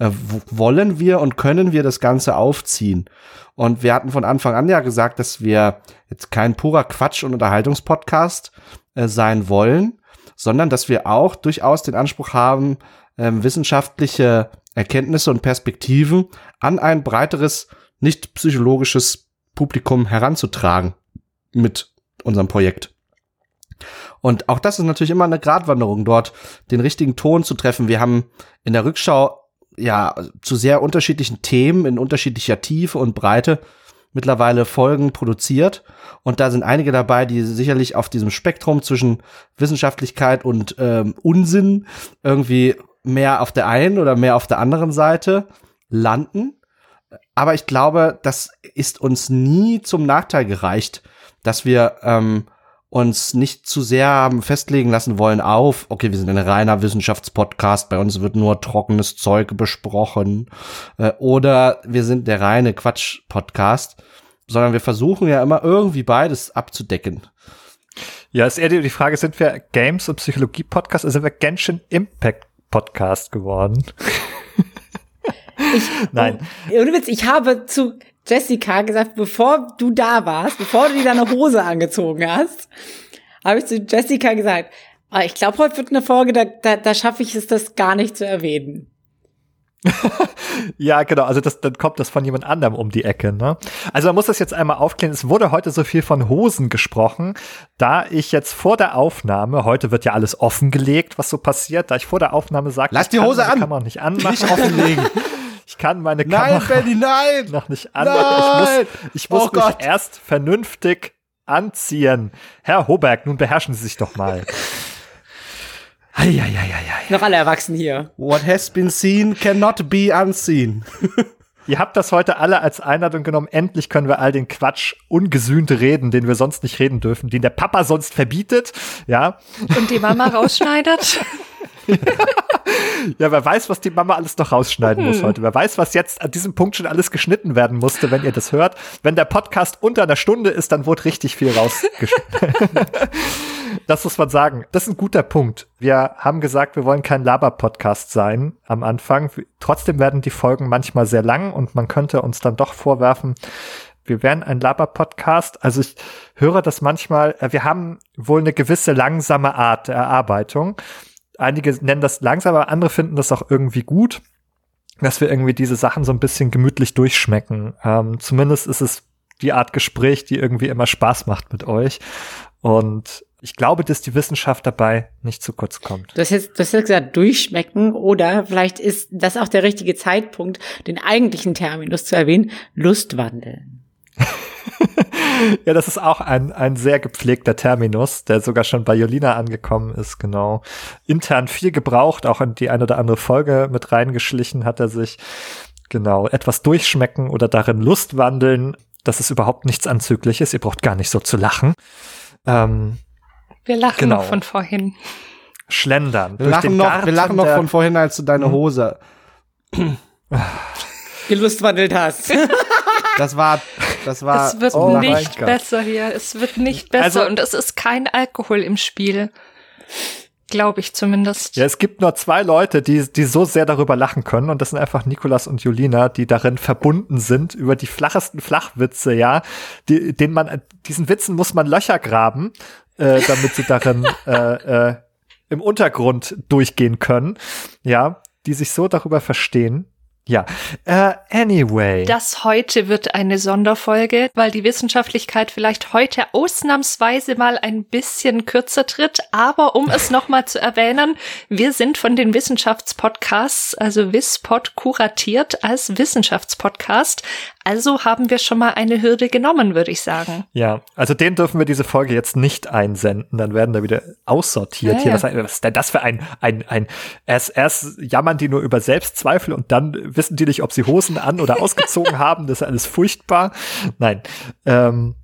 äh, wollen wir und können wir das Ganze aufziehen? Und wir hatten von Anfang an ja gesagt, dass wir jetzt kein purer Quatsch- und Unterhaltungspodcast äh, sein wollen, sondern dass wir auch durchaus den Anspruch haben, ähm, wissenschaftliche Erkenntnisse und Perspektiven an ein breiteres, nicht psychologisches Publikum heranzutragen mit unserem Projekt. Und auch das ist natürlich immer eine Gratwanderung, dort den richtigen Ton zu treffen. Wir haben in der Rückschau ja zu sehr unterschiedlichen Themen in unterschiedlicher Tiefe und Breite mittlerweile Folgen produziert. Und da sind einige dabei, die sicherlich auf diesem Spektrum zwischen Wissenschaftlichkeit und ähm, Unsinn irgendwie mehr auf der einen oder mehr auf der anderen Seite landen. Aber ich glaube, das ist uns nie zum Nachteil gereicht, dass wir ähm, uns nicht zu sehr haben festlegen lassen wollen auf, okay, wir sind ein reiner Wissenschaftspodcast, bei uns wird nur trockenes Zeug besprochen, äh, oder wir sind der reine Quatsch-Podcast, sondern wir versuchen ja immer irgendwie beides abzudecken. ja, ist eher die, die Frage, sind wir Games- und Psychologie-Podcast oder sind wir Genshin Impact-Podcast geworden? Nein. Ohne Witz, ich habe zu Jessica gesagt, bevor du da warst, bevor du dir deine Hose angezogen hast, habe ich zu Jessica gesagt, "Ah, ich glaube, heute wird eine Folge, da, da, da schaffe ich es, das gar nicht zu erwähnen. ja, genau. Also das, dann kommt das von jemand anderem um die Ecke. Ne? Also man muss das jetzt einmal aufklären. Es wurde heute so viel von Hosen gesprochen, da ich jetzt vor der Aufnahme, heute wird ja alles offengelegt, was so passiert, da ich vor der Aufnahme sagte, Lass die Hose an. Kann man nicht anmachen. Nicht offenlegen. Ich kann meine nein, Kamera Benny, nein! noch nicht anmachen. Nein! Ich muss, ich muss Oh mich Gott. erst vernünftig anziehen. Herr Hoberg, nun beherrschen Sie sich doch mal. Eieieiei. Noch alle erwachsen hier. What has been seen cannot be unseen. Ihr habt das heute alle als Einladung genommen. Endlich können wir all den Quatsch ungesühnt reden, den wir sonst nicht reden dürfen, den der Papa sonst verbietet. Ja, Und die Mama rausschneidet. ja, wer weiß, was die Mama alles noch rausschneiden muss heute. Wer weiß, was jetzt an diesem Punkt schon alles geschnitten werden musste, wenn ihr das hört. Wenn der Podcast unter einer Stunde ist, dann wurde richtig viel rausgeschnitten. das muss man sagen. Das ist ein guter Punkt. Wir haben gesagt, wir wollen kein Laber-Podcast sein am Anfang. Trotzdem werden die Folgen manchmal sehr lang und man könnte uns dann doch vorwerfen, wir wären ein Laber-Podcast. Also ich höre das manchmal, wir haben wohl eine gewisse langsame Art der Erarbeitung. Einige nennen das langsam, aber andere finden das auch irgendwie gut, dass wir irgendwie diese Sachen so ein bisschen gemütlich durchschmecken. Ähm, zumindest ist es die Art Gespräch, die irgendwie immer Spaß macht mit euch. Und ich glaube, dass die Wissenschaft dabei nicht zu kurz kommt. Du hast jetzt, du hast jetzt gesagt, durchschmecken oder vielleicht ist das auch der richtige Zeitpunkt, den eigentlichen Terminus zu erwähnen, Lustwandeln. ja, das ist auch ein, ein sehr gepflegter Terminus, der sogar schon bei Jolina angekommen ist, genau. Intern viel gebraucht, auch in die eine oder andere Folge mit reingeschlichen hat er sich. Genau, etwas durchschmecken oder darin Lust wandeln, das ist überhaupt nichts Anzügliches. Ihr braucht gar nicht so zu lachen. Ähm, Wir lachen Genau. noch von vorhin. schlendern. Wir lachen, noch, wir lachen noch von vorhin, als du deine Mhm. Hose. Gelustwandelt hast. Das war, das war. es wird oh nicht besser hier. Es wird nicht besser. Also- und es ist kein Alkohol im Spiel. Glaube ich zumindest. Ja, es gibt nur zwei Leute, die, die so sehr darüber lachen können, und das sind einfach Nikolas und Julina, die darin verbunden sind, über die flachesten Flachwitze, ja. Die, den man, diesen Witzen muss man Löcher graben, äh, damit sie darin äh, äh, im Untergrund durchgehen können, ja, die sich so darüber verstehen. Ja, äh, anyway. Das heute wird eine Sonderfolge, weil die Wissenschaftlichkeit vielleicht heute ausnahmsweise mal ein bisschen kürzer tritt. Aber um es nochmal zu erwähnen, wir sind von den Wissenschaftspodcasts, also WISPod, kuratiert als Wissenschaftspodcast. Also haben wir schon mal eine Hürde genommen, würde ich sagen. Ja, also den dürfen wir diese Folge jetzt nicht einsenden, dann werden da wieder aussortiert. Ja, Hier, was, was ist denn das für ein, ein, ein, erst, erst jammern die nur über Selbstzweifel und dann wissen die nicht, ob sie Hosen an oder ausgezogen haben, das ist alles furchtbar. Nein, ähm,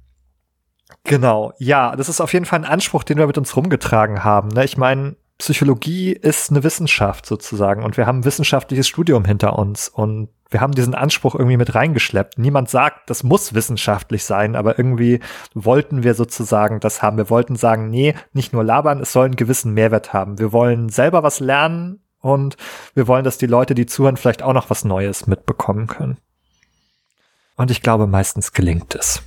genau, ja, das ist auf jeden Fall ein Anspruch, den wir mit uns rumgetragen haben. Ne? Ich meine, Psychologie ist eine Wissenschaft sozusagen und wir haben ein wissenschaftliches Studium hinter uns und wir haben diesen Anspruch irgendwie mit reingeschleppt. Niemand sagt, das muss wissenschaftlich sein, aber irgendwie wollten wir sozusagen das haben. Wir wollten sagen, nee, nicht nur labern, es soll einen gewissen Mehrwert haben. Wir wollen selber was lernen und wir wollen, dass die Leute, die zuhören, vielleicht auch noch was Neues mitbekommen können. Und ich glaube, meistens gelingt es.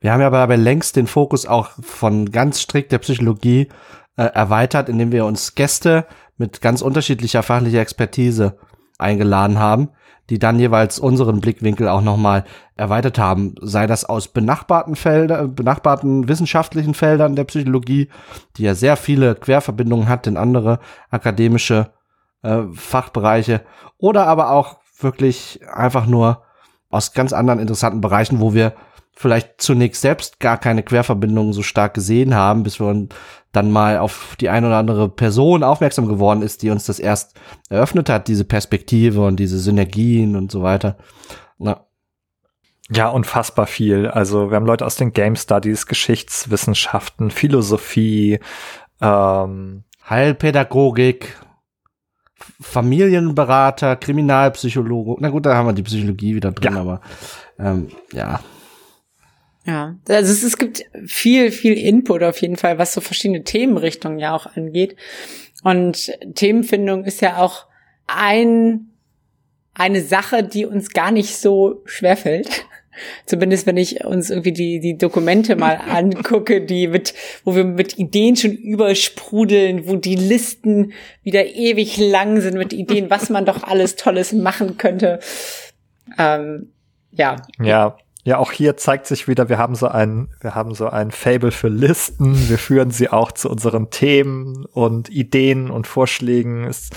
Wir haben ja aber dabei längst den Fokus auch von ganz strikt der Psychologie äh, erweitert, indem wir uns Gäste mit ganz unterschiedlicher fachlicher Expertise eingeladen haben, die dann jeweils unseren Blickwinkel auch nochmal erweitert haben, sei das aus benachbarten Feldern, benachbarten wissenschaftlichen Feldern der Psychologie, die ja sehr viele Querverbindungen hat in andere akademische äh, Fachbereiche, oder aber auch wirklich einfach nur aus ganz anderen interessanten Bereichen, wo wir vielleicht zunächst selbst gar keine Querverbindungen so stark gesehen haben, bis wir dann mal auf die eine oder andere Person aufmerksam geworden ist, die uns das erst eröffnet hat, diese Perspektive und diese Synergien und so weiter. Na, Ja, unfassbar viel. Also wir haben Leute aus den Game Studies, Geschichtswissenschaften, Philosophie, ähm, Heilpädagogik, Familienberater, Kriminalpsychologe. Na gut, da haben wir die Psychologie wieder drin, Ja. aber ähm, ja. Ja, also es, es gibt viel, viel Input auf jeden Fall, was so verschiedene Themenrichtungen ja auch angeht. Und Themenfindung ist ja auch ein, eine Sache, die uns gar nicht so schwerfällt. Zumindest wenn ich uns irgendwie die, die Dokumente mal angucke, die mit, wo wir mit Ideen schon übersprudeln, wo die Listen wieder ewig lang sind mit Ideen, was man doch alles Tolles machen könnte. Ähm, ja. Ja. Ja, auch hier zeigt sich wieder, wir haben so ein, wir haben so ein Fable für Listen. Wir führen sie auch zu unseren Themen und Ideen und Vorschlägen. Es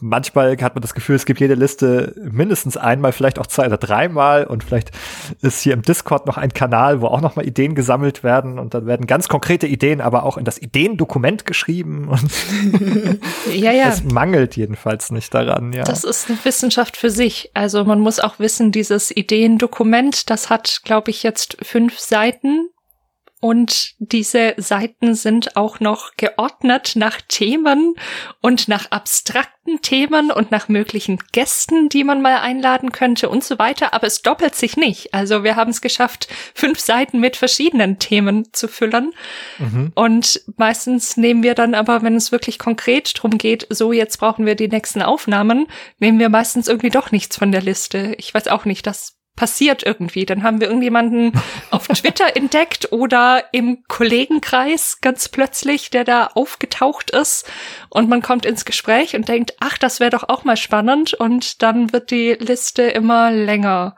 manchmal hat man das Gefühl, es gibt jede Liste mindestens einmal, vielleicht auch zwei oder dreimal und vielleicht ist hier im Discord noch ein Kanal, wo auch noch mal Ideen gesammelt werden und dann werden ganz konkrete Ideen aber auch in das Ideendokument geschrieben und ja, ja. es mangelt jedenfalls nicht daran, ja. Das ist eine Wissenschaft für sich. Also man muss auch wissen, dieses Ideendokument, das hat, glaube ich, jetzt fünf Seiten und diese Seiten sind auch noch geordnet nach Themen und nach abstrakten Themen und nach möglichen Gästen, die man mal einladen könnte und so weiter. Aber es doppelt sich nicht. Also wir haben es geschafft, fünf Seiten mit verschiedenen Themen zu füllen. Mhm. Und meistens nehmen wir dann aber, wenn es wirklich konkret drum geht, so jetzt brauchen wir die nächsten Aufnahmen, nehmen wir meistens irgendwie doch nichts von der Liste. Ich weiß auch nicht, das passiert irgendwie. Dann haben wir irgendjemanden auf Twitter entdeckt oder im Kollegenkreis ganz plötzlich, der da aufgetaucht ist und man kommt ins Gespräch und denkt, ach, das wäre doch auch mal spannend und dann wird die Liste immer länger.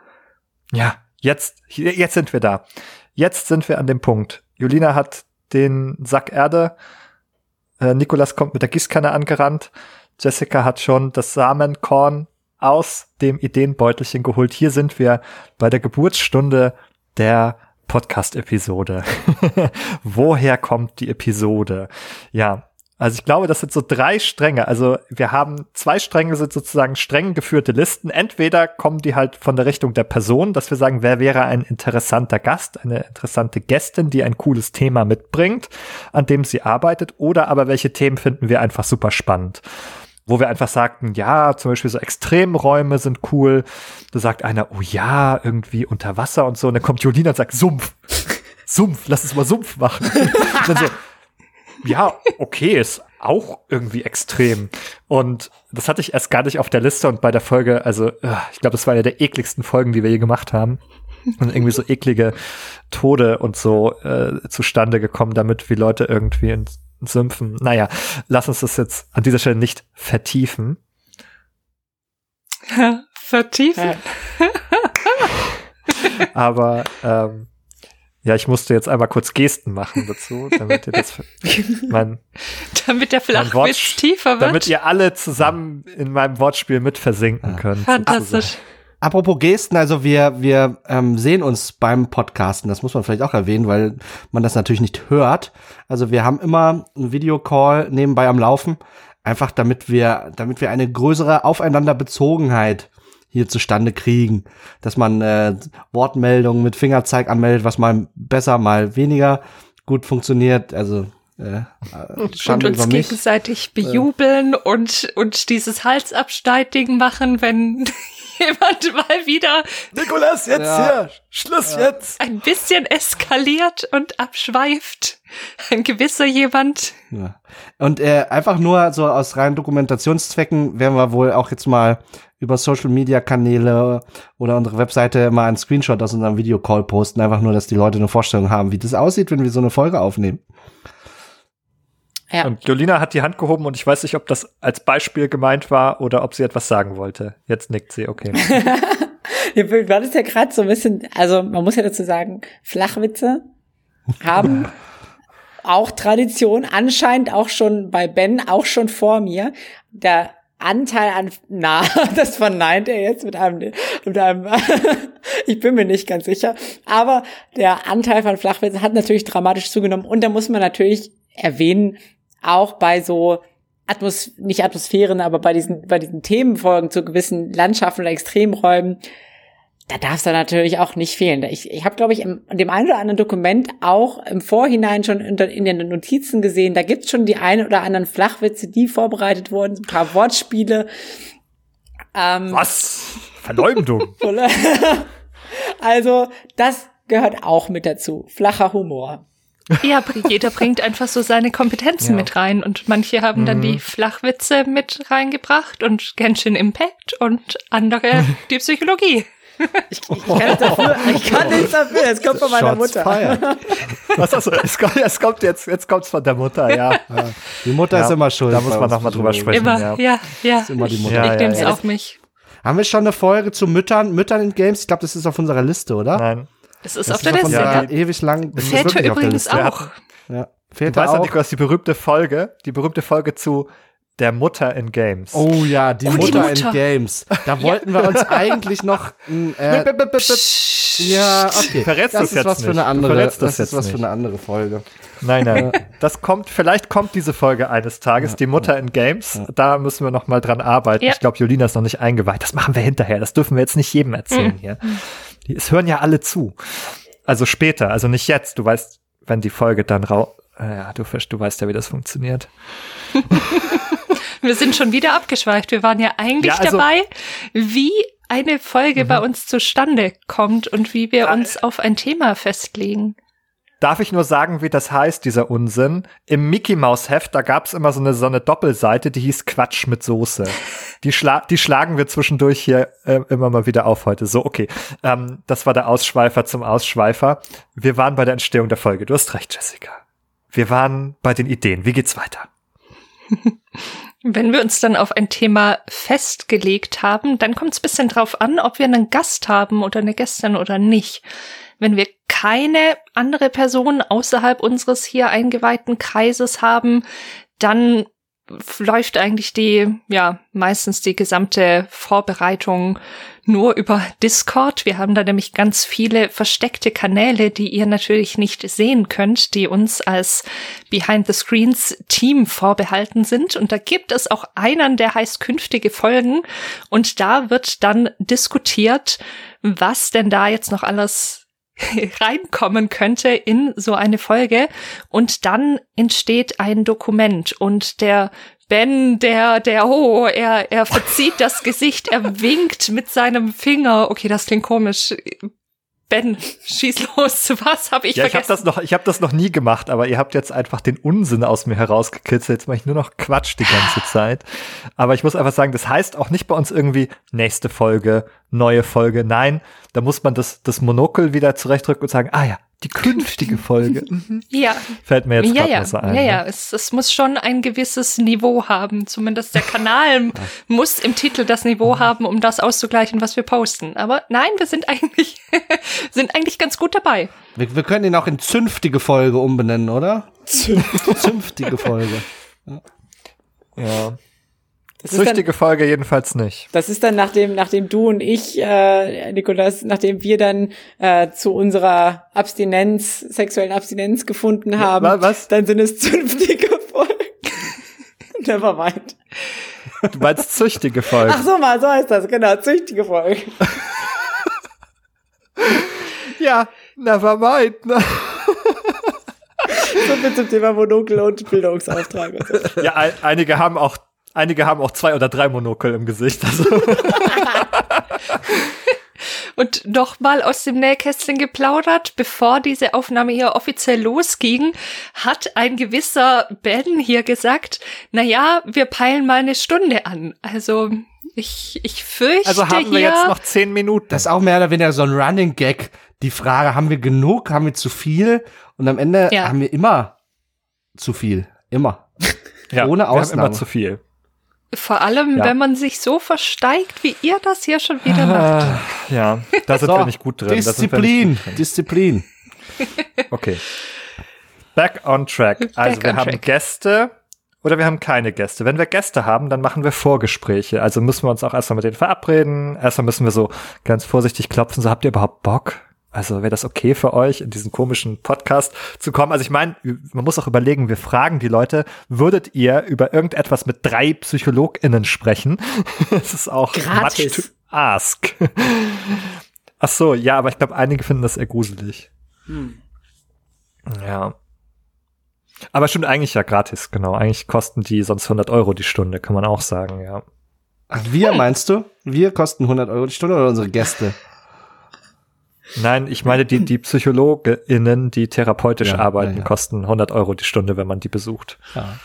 Ja, jetzt, jetzt sind wir da. Jetzt sind wir an dem Punkt. Julina hat den Sack Erde. Äh, Nikolas kommt mit der Gießkanne angerannt. Jessica hat schon das Samenkorn aus dem Ideenbeutelchen geholt. Hier sind wir bei der Geburtsstunde der Podcast-Episode. Woher kommt die Episode? Ja, also ich glaube, das sind so drei Stränge. Also wir haben zwei Stränge sind sozusagen streng geführte Listen. Entweder kommen die halt von der Richtung der Person, dass wir sagen, wer wäre ein interessanter Gast, eine interessante Gästin, die ein cooles Thema mitbringt, an dem sie arbeitet, oder aber welche Themen finden wir einfach super spannend wo wir einfach sagten, ja, zum Beispiel so Extremräume sind cool. Da sagt einer, oh ja, irgendwie unter Wasser und so. Und dann kommt Jolina und sagt, Sumpf. Sumpf, lass uns mal Sumpf machen. dann so, ja, okay, ist auch irgendwie extrem. Und das hatte ich erst gar nicht auf der Liste und bei der Folge, also äh, ich glaube, das war eine der ekligsten Folgen, die wir je gemacht haben. Und irgendwie so eklige Tode und so äh, zustande gekommen, damit wie Leute irgendwie ins Sümpfen. Naja, lass uns das jetzt an dieser Stelle nicht vertiefen. vertiefen? Aber ähm, ja, ich musste jetzt einmal kurz Gesten machen dazu, damit ihr das mein, damit der Flachwitz tiefer wird. Damit ihr alle zusammen in meinem Wortspiel mit versinken könnt. Fantastisch. Apropos Gesten, also wir, wir ähm, sehen uns beim Podcasten, das muss man vielleicht auch erwähnen, weil man das natürlich nicht hört. Also wir haben immer einen Videocall nebenbei am Laufen, einfach damit wir, damit wir eine größere Aufeinanderbezogenheit hier zustande kriegen, dass man äh, Wortmeldungen mit Fingerzeig anmeldet, was mal besser, mal weniger gut funktioniert. Also äh, und uns gegenseitig bejubeln äh. und und dieses Halsabsteigen machen, wenn jemand mal wieder. Nikolas, jetzt ja. hier! Schluss ja. jetzt! Ein bisschen eskaliert und abschweift. Ein gewisser jemand. Ja. Und äh, einfach nur so aus reinen Dokumentationszwecken werden wir wohl auch jetzt mal über Social Media Kanäle oder unsere Webseite mal einen Screenshot aus unserem Videocall posten. Einfach nur, dass die Leute eine Vorstellung haben, wie das aussieht, wenn wir so eine Folge aufnehmen. Ja. Und Jolina hat die Hand gehoben und ich weiß nicht, ob das als Beispiel gemeint war oder ob sie etwas sagen wollte. Jetzt nickt sie, okay. du war das ja gerade so ein bisschen, also man muss ja dazu sagen, Flachwitze haben auch Tradition, anscheinend auch schon bei Ben, auch schon vor mir. Der Anteil an, na, das verneint er jetzt mit einem, mit einem, ich bin mir nicht ganz sicher, aber der Anteil von Flachwitzen hat natürlich dramatisch zugenommen und da muss man natürlich erwähnen, auch bei so Atmos nicht Atmosphären, aber bei diesen, bei diesen Themenfolgen zu gewissen Landschaften oder Extremräumen, da darf es da natürlich auch nicht fehlen. Ich, ich habe, glaube ich, in dem einen oder anderen Dokument auch im Vorhinein schon in, in den Notizen gesehen, da gibt's schon die ein oder anderen Flachwitze, die vorbereitet wurden, ein paar Wortspiele. Ähm, Was? Verleumdung. also, das gehört auch mit dazu. Flacher Humor. Ja, jeder bringt einfach so seine Kompetenzen ja. mit rein und manche haben mhm. dann die mhm. Flachwitze mit reingebracht und Genshin Impact und andere die Psychologie. Ich, ich kann nichts dafür. Ich kann nichts dafür. Es kommt von meiner Shots Mutter. fired. Was hast du? Es kommt, es kommt jetzt, jetzt kommt's von der Mutter, ja. Die Mutter Ja, ist immer schuld. da muss man uns noch mal drüber sprechen. Immer, ja. ja, ja. Ist immer die Mutter. Ja, ich ja, nehme es ja. auf mich. Haben wir schon eine Folge zu Müttern, Müttern in Games? Ich glaube, das ist auf unserer Liste, oder? Nein. Es ist Das auf der auf Liste. Ja. ewig lang. ist Väter der übrigens auch. Ja. Du Väter weißt ja, auch. Nikolaus, die berühmte Folge, die berühmte Folge zu der Mutter in Games. Oh ja, die, Oh, die Mutter, Mutter. in Games. Da wollten wir uns eigentlich noch. Äh, ja, okay. Verrätst das ist jetzt was für nicht. eine Du andere. Das das ist jetzt was für nicht. eine andere Folge. Nein, nein. Das kommt, vielleicht kommt diese Folge eines Tages, die Mutter in Games. Da müssen wir noch mal dran arbeiten. Ja. Ich glaube, Julina ist noch nicht eingeweiht. Das machen wir hinterher. Das dürfen wir jetzt nicht jedem erzählen hier. Die, es hören ja alle zu. Also später, also nicht jetzt. Du weißt, wenn die Folge dann rau, äh, ja, du, du weißt ja, wie das funktioniert. Wir sind schon wieder abgeschweift. Wir waren ja eigentlich Ja, also- dabei, wie eine Folge bei uns zustande kommt und wie wir uns auf ein Thema festlegen. Darf ich nur sagen, wie das heißt, dieser Unsinn? Im Mickey Maus Heft, da gab's immer so eine, so eine Doppelseite, die hieß Quatsch mit Soße. Die, schla die schlagen wir zwischendurch hier äh, immer mal wieder auf heute. So, okay. Ähm, das war der Ausschweifer zum Ausschweifer. Wir waren bei der Entstehung der Folge. Du hast recht, Jessica. Wir waren bei den Ideen. Wie geht's weiter? Wenn wir uns dann auf ein Thema festgelegt haben, dann kommt es bisschen drauf an, ob wir einen Gast haben oder eine Gästin oder nicht. Wenn wir keine andere Person außerhalb unseres hier eingeweihten Kreises haben, dann läuft eigentlich die, ja, meistens die gesamte Vorbereitung nur über Discord. Wir haben da nämlich ganz viele versteckte Kanäle, die ihr natürlich nicht sehen könnt, die uns als Behind the Screens Team vorbehalten sind. Und da gibt es auch einen, der heißt künftige Folgen. Und da wird dann diskutiert, was denn da jetzt noch alles reinkommen könnte in so eine Folge. Und dann entsteht ein Dokument und der Ben, der, der, oh, er, er verzieht das Gesicht, er winkt mit seinem Finger. Okay, das klingt komisch. Ben, schieß los. Was habe ich ja, ich habe vergessen? das noch, ich habe das noch nie gemacht, aber ihr habt jetzt einfach den Unsinn aus mir herausgekitzelt. Jetzt mache ich nur noch Quatsch die ganze Zeit. Aber ich muss einfach sagen, das heißt auch nicht bei uns irgendwie nächste Folge, neue Folge. Nein, da muss man das, das Monokel wieder zurechtdrücken und sagen, ah ja, die künftige Folge. Mhm. ja, Fällt mir jetzt ja, gerade ja, noch so ein. ja, ja. ne? Es, es muss schon ein gewisses Niveau haben. Zumindest der Kanal muss im Titel das Niveau haben, um das auszugleichen, was wir posten. Aber nein, wir sind eigentlich, sind eigentlich ganz gut dabei. Wir, wir können ihn auch in zünftige Folge umbenennen, oder? zünftige Folge. Ja. Das dann, Süchtige Folge jedenfalls nicht. das ist dann nachdem, nachdem du und ich, äh, Nikolas, nachdem wir dann äh, zu unserer Abstinenz, sexuellen Abstinenz gefunden haben, wa- was? dann sind es zünftige Folgen. Nevermind. Du meinst züchtige Folge. Ach so mal, so heißt das, genau, züchtige Folgen. ja, never mind. Ne? So viel zum Thema Monokel und Bildungsauftrag. Und so. Ja, ein, einige haben auch, einige haben auch zwei oder drei Monokel im Gesicht. Also. Und noch mal aus dem Nähkästchen geplaudert, bevor diese Aufnahme hier offiziell losging, hat ein gewisser Ben hier gesagt, na ja, wir peilen mal eine Stunde an. Also, ich, ich fürchte Also haben wir hier, jetzt noch zehn Minuten. Das ist auch mehr oder weniger so ein Running Gag. Die Frage, haben wir genug, haben wir zu viel? Und am Ende Ja. haben wir immer zu viel. Immer. ja, ohne wir haben Ausnahme. immer zu viel. Vor allem, Ja. wenn man sich so versteigt, wie ihr das hier schon wieder macht. Ah, ja, da sind So, wir nicht gut drin. wir Disziplin. nicht gut drin. Disziplin. Okay. Back on track. Also Back wir on haben track. Gäste oder wir haben keine Gäste. Wenn wir Gäste haben, dann machen wir Vorgespräche. Also müssen wir uns auch erstmal mit denen verabreden. Erstmal müssen wir so ganz vorsichtig klopfen. So, habt ihr überhaupt Bock? Also wäre das okay für euch, in diesen komischen Podcast zu kommen? Also ich meine, man muss auch überlegen, wir fragen die Leute, würdet ihr über irgendetwas mit drei PsychologInnen sprechen? das ist auch Gratis. much to ask. Ach so, ja, aber ich glaube, einige finden das eher gruselig. Ja. Aber stimmt eigentlich ja gratis, genau. Eigentlich kosten die sonst 100 Euro die Stunde, kann man auch sagen, ja. Ach, wir meinst du? Wir kosten 100 Euro die Stunde oder unsere Gäste? Nein, ich meine, die, die PsychologInnen, die therapeutisch Ja, arbeiten, ja, ja. kosten 100 Euro die Stunde, wenn man die besucht. Ja.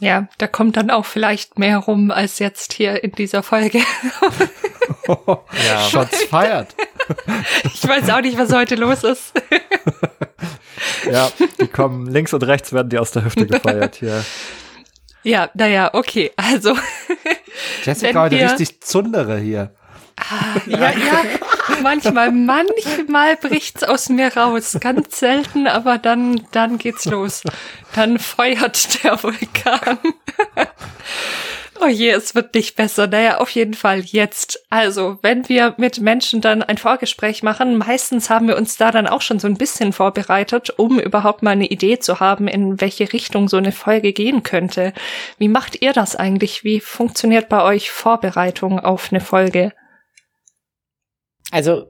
Ja, da kommt dann auch vielleicht mehr rum als jetzt hier in dieser Folge. ja, Shots feiert. ich weiß auch nicht, was heute los ist. ja, die kommen links und rechts werden die aus der Hüfte gefeiert hier. Ja, naja, okay, also. Jessica heute richtig Zundere hier. Ah, ja, ja, manchmal, manchmal bricht's aus mir raus. Ganz selten, aber dann, dann geht's los. Dann feuert der Vulkan. Oh je, es wird nicht besser. Naja, auf jeden Fall jetzt. Also, wenn wir mit Menschen dann ein Vorgespräch machen, meistens haben wir uns da dann auch schon so ein bisschen vorbereitet, um überhaupt mal eine Idee zu haben, in welche Richtung so eine Folge gehen könnte. Wie macht ihr das eigentlich? Wie funktioniert bei euch Vorbereitung auf eine Folge? Also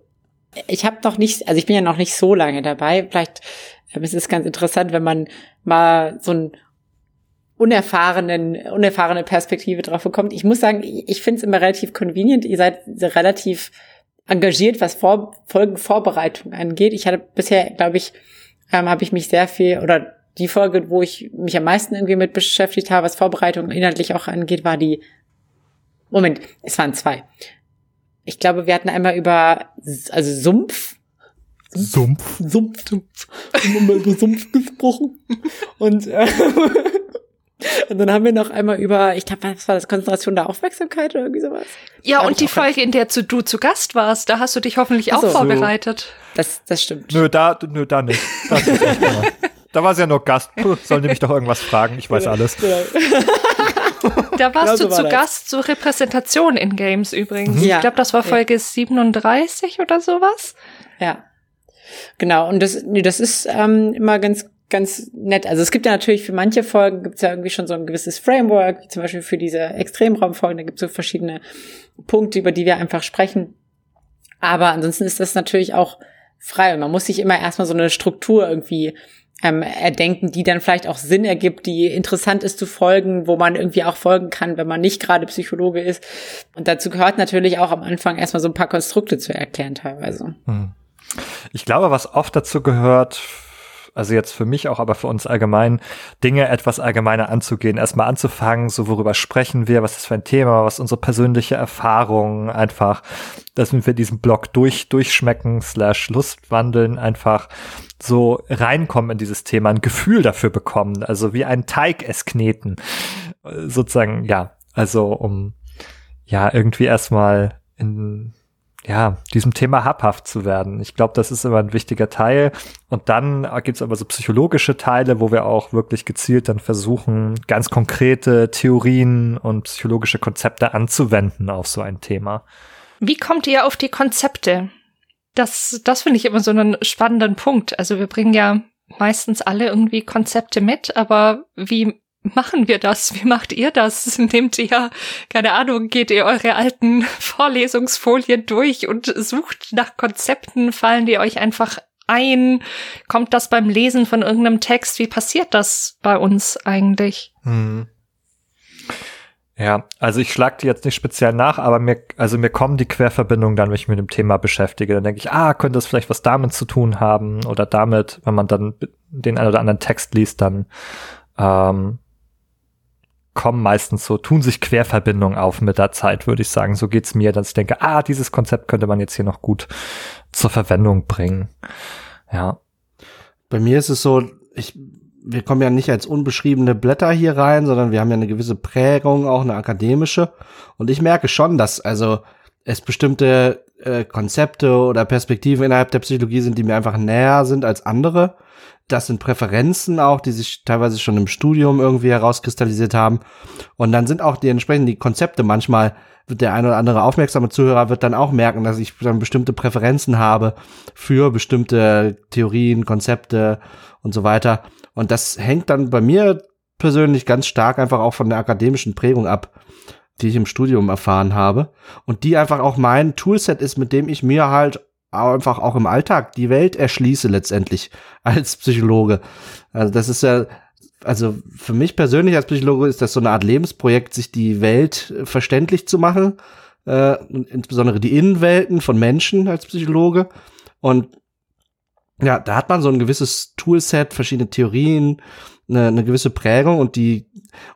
ich habe noch nicht, also ich bin ja noch nicht so lange dabei. Vielleicht ähm, ist es ganz interessant, wenn man mal so einen unerfahrenen, unerfahrene Perspektive drauf bekommt. Ich muss sagen, ich finde es immer relativ convenient. Ihr seid relativ engagiert, was Vor Folgenvorbereitung angeht. Ich hatte bisher, glaube ich, ähm, habe ich mich sehr viel oder die Folge, wo ich mich am meisten irgendwie mit beschäftigt habe, was Vorbereitung inhaltlich auch angeht, war die Moment, es waren zwei ich glaube, wir hatten einmal über, also Sumpf. Sumpf. Sumpf. Sumpf. Haben wir über Sumpf gesprochen. Und, äh, und dann haben wir noch einmal über, ich glaube, was war das, Konzentration der Aufmerksamkeit oder irgendwie sowas? Ja, und die Folge, in der zu, du zu Gast warst, da hast du dich hoffentlich auch so. vorbereitet. Das, das stimmt. Nö, da, nö, da nicht. Nicht da war sie ja nur Gast. Puh, sollen die mich doch irgendwas fragen? Ich weiß alles. Genau. Da warst genau du zu war Gast zur Repräsentation in Games übrigens. Ja. Ich glaube, das war Folge ja. 37 oder sowas. Ja. Genau, und das, nee, das ist ähm, immer ganz, ganz nett. Also es gibt ja natürlich für manche Folgen gibt es ja irgendwie schon so ein gewisses Framework, wie zum Beispiel für diese Extremraumfolgen, da gibt es so verschiedene Punkte, über die wir einfach sprechen. Aber ansonsten ist das natürlich auch frei und man muss sich immer erstmal so eine Struktur irgendwie ähm, erdenken, die dann vielleicht auch Sinn ergibt, die interessant ist zu folgen, wo man irgendwie auch folgen kann, wenn man nicht gerade Psychologe ist. Und dazu gehört natürlich auch am Anfang erstmal so ein paar Konstrukte zu erklären teilweise. Hm. Ich glaube, was oft dazu gehört, also jetzt für mich auch, aber für uns allgemein, Dinge etwas allgemeiner anzugehen, erstmal anzufangen, so worüber sprechen wir, was ist für ein Thema, was unsere persönliche Erfahrung, einfach, dass wir diesen Blog durch, durchschmecken, slash Lustwandeln, einfach so reinkommen in dieses Thema, ein Gefühl dafür bekommen, also wie ein Teig es kneten, sozusagen, ja, also um, ja, irgendwie erstmal in ja, diesem Thema habhaft zu werden. Ich glaube, das ist immer ein wichtiger Teil. Und dann gibt's aber so psychologische Teile, wo wir auch wirklich gezielt dann versuchen, ganz konkrete Theorien und psychologische Konzepte anzuwenden auf so ein Thema. Wie kommt ihr auf die Konzepte? Das, das finde ich immer so einen spannenden Punkt. Also wir bringen ja meistens alle irgendwie Konzepte mit, aber wie machen wir das? Wie macht ihr das? Nehmt ihr, keine Ahnung, geht ihr eure alten Vorlesungsfolien durch und sucht nach Konzepten? Fallen die euch einfach ein? Kommt das beim Lesen von irgendeinem Text? Wie passiert das bei uns eigentlich? Hm. Ja, also ich schlag die jetzt nicht speziell nach, aber mir, also mir kommen die Querverbindungen dann, wenn ich mich mit dem Thema beschäftige. Dann denke ich, ah, könnte das vielleicht was damit zu tun haben oder damit, wenn man dann den einen oder anderen Text liest, dann ähm, kommen meistens so, tun sich Querverbindungen auf mit der Zeit, würde ich sagen. So geht's mir, dass ich denke, ah, dieses Konzept könnte man jetzt hier noch gut zur Verwendung bringen. Ja. Bei mir ist es so, ich, wir kommen ja nicht als unbeschriebene Blätter hier rein, sondern wir haben ja eine gewisse Prägung, auch eine akademische. Und ich merke schon, dass also es bestimmte äh, Konzepte oder Perspektiven innerhalb der Psychologie sind, die mir einfach näher sind als andere. Das sind Präferenzen auch, die sich teilweise schon im Studium irgendwie herauskristallisiert haben. Und dann sind auch die entsprechenden die Konzepte manchmal wird der ein oder andere aufmerksame Zuhörer wird dann auch merken, dass ich dann bestimmte Präferenzen habe für bestimmte Theorien, Konzepte und so weiter. Und das hängt dann bei mir persönlich ganz stark einfach auch von der akademischen Prägung ab, die ich im Studium erfahren habe. Und die einfach auch mein Toolset ist, mit dem ich mir halt einfach auch im Alltag die Welt erschließe letztendlich als Psychologe. Also das ist ja, also für mich persönlich als Psychologe ist das so eine Art Lebensprojekt, sich die Welt verständlich zu machen, äh, insbesondere die Innenwelten von Menschen als Psychologe. Und ja, da hat man so ein gewisses Toolset, verschiedene Theorien, eine, eine gewisse Prägung und die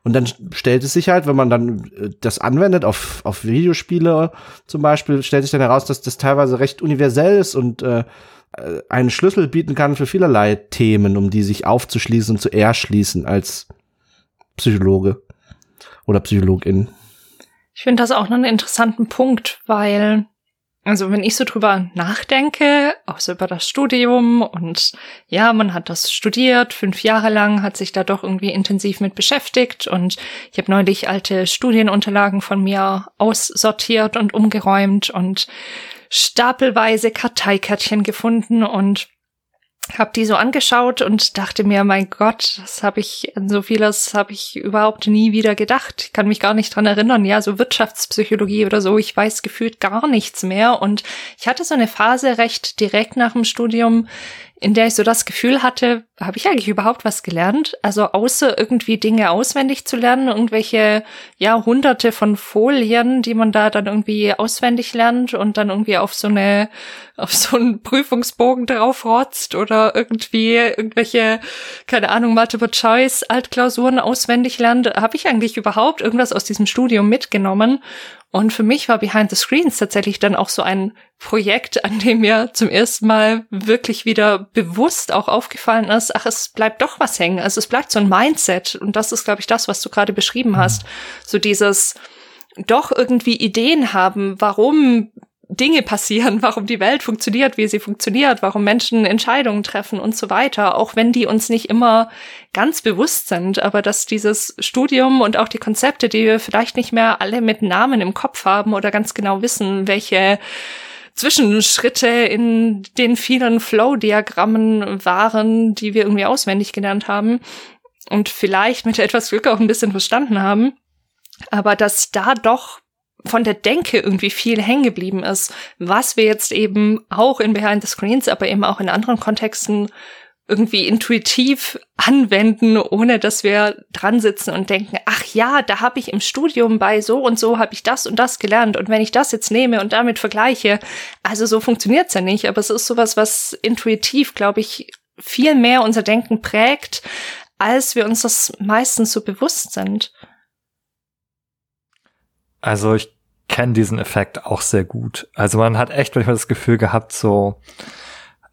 und dann stellt es sich halt, wenn man dann äh, das anwendet auf, auf Videospiele zum Beispiel, stellt sich dann heraus, dass das teilweise recht universell ist und äh, äh einen Schlüssel bieten kann für vielerlei Themen, um die sich aufzuschließen und zu erschließen als Psychologe oder Psychologin. Ich finde das auch noch einen interessanten Punkt, weil also wenn ich so drüber nachdenke, auch so über das Studium und ja, man hat das studiert, fünf Jahre lang, hat sich da doch irgendwie intensiv mit beschäftigt und ich habe neulich alte Studienunterlagen von mir aussortiert und umgeräumt und stapelweise Karteikärtchen gefunden und habe die so angeschaut und dachte mir, mein Gott, das habe ich, an so vieles habe ich überhaupt nie wieder gedacht. Ich kann mich gar nicht dran erinnern. Ja, so Wirtschaftspsychologie oder so, ich weiß gefühlt gar nichts mehr. Und ich hatte so eine Phase recht direkt nach dem Studium, in der ich so das Gefühl hatte, habe ich eigentlich überhaupt was gelernt? Also außer irgendwie Dinge auswendig zu lernen, irgendwelche, ja, hunderte von Folien, die man da dann irgendwie auswendig lernt und dann irgendwie auf so eine, auf so einen Prüfungsbogen draufrotzt oder irgendwie irgendwelche, keine Ahnung, Multiple Choice Altklausuren auswendig lernt. Habe ich eigentlich überhaupt irgendwas aus diesem Studium mitgenommen? Und für mich war Behind the Screens tatsächlich dann auch so ein Projekt, an dem mir zum ersten Mal wirklich wieder bewusst auch aufgefallen ist, ach, es bleibt doch was hängen. Also es bleibt so ein Mindset. Und das ist, glaube ich, das, was du gerade beschrieben hast. So dieses doch irgendwie Ideen haben, warum Dinge passieren, warum die Welt funktioniert, wie sie funktioniert, warum Menschen Entscheidungen treffen und so weiter, auch wenn die uns nicht immer ganz bewusst sind, aber dass dieses Studium und auch die Konzepte, die wir vielleicht nicht mehr alle mit Namen im Kopf haben oder ganz genau wissen, welche Zwischenschritte in den vielen Flow-Diagrammen waren, die wir irgendwie auswendig gelernt haben und vielleicht mit etwas Glück auch ein bisschen verstanden haben, aber dass da doch von der Denke irgendwie viel hängen geblieben ist, was wir jetzt eben auch in Behind the Screens, aber eben auch in anderen Kontexten irgendwie intuitiv anwenden, ohne dass wir dran sitzen und denken, ach ja, da habe ich im Studium bei so und so habe ich das und das gelernt und wenn ich das jetzt nehme und damit vergleiche, also so funktioniert's ja nicht, aber es ist sowas, was intuitiv, glaube ich, viel mehr unser Denken prägt, als wir uns das meistens so bewusst sind. Also ich kenne diesen Effekt auch sehr gut. Also man hat echt manchmal das Gefühl gehabt, so,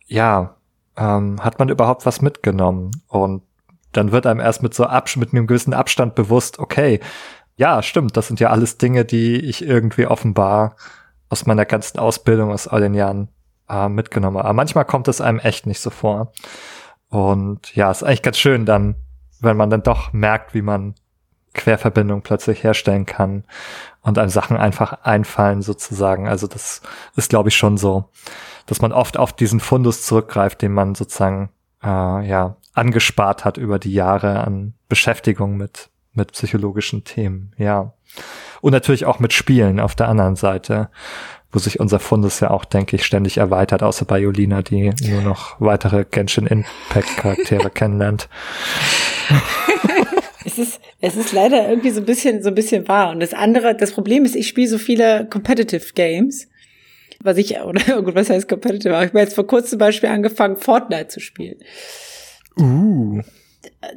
ja, ähm, hat man überhaupt was mitgenommen? Und dann wird einem erst mit so Absch mit einem gewissen Abstand bewusst, okay, ja, stimmt, das sind ja alles Dinge, die ich irgendwie offenbar aus meiner ganzen Ausbildung aus all den Jahren äh, mitgenommen habe. Aber manchmal kommt es einem echt nicht so vor. Und ja, ist eigentlich ganz schön dann, wenn man dann doch merkt, wie man Querverbindung plötzlich herstellen kann und einem Sachen einfach einfallen sozusagen. Also das ist, glaube ich, schon so, dass man oft auf diesen Fundus zurückgreift, den man sozusagen äh, ja angespart hat über die Jahre an Beschäftigung mit mit psychologischen Themen. Ja und natürlich auch mit Spielen auf der anderen Seite, wo sich unser Fundus ja auch, denke ich, ständig erweitert, außer bei Jolina, die nur noch weitere Genshin Impact Charaktere kennenlernt. Es ist, es ist leider irgendwie so ein bisschen, so ein bisschen wahr. Und das andere, das Problem ist, ich spiele so viele Competitive Games. Was ich, oder gut, was heißt Competitive? Ich habe jetzt vor kurzem zum Beispiel angefangen, Fortnite zu spielen. Uh.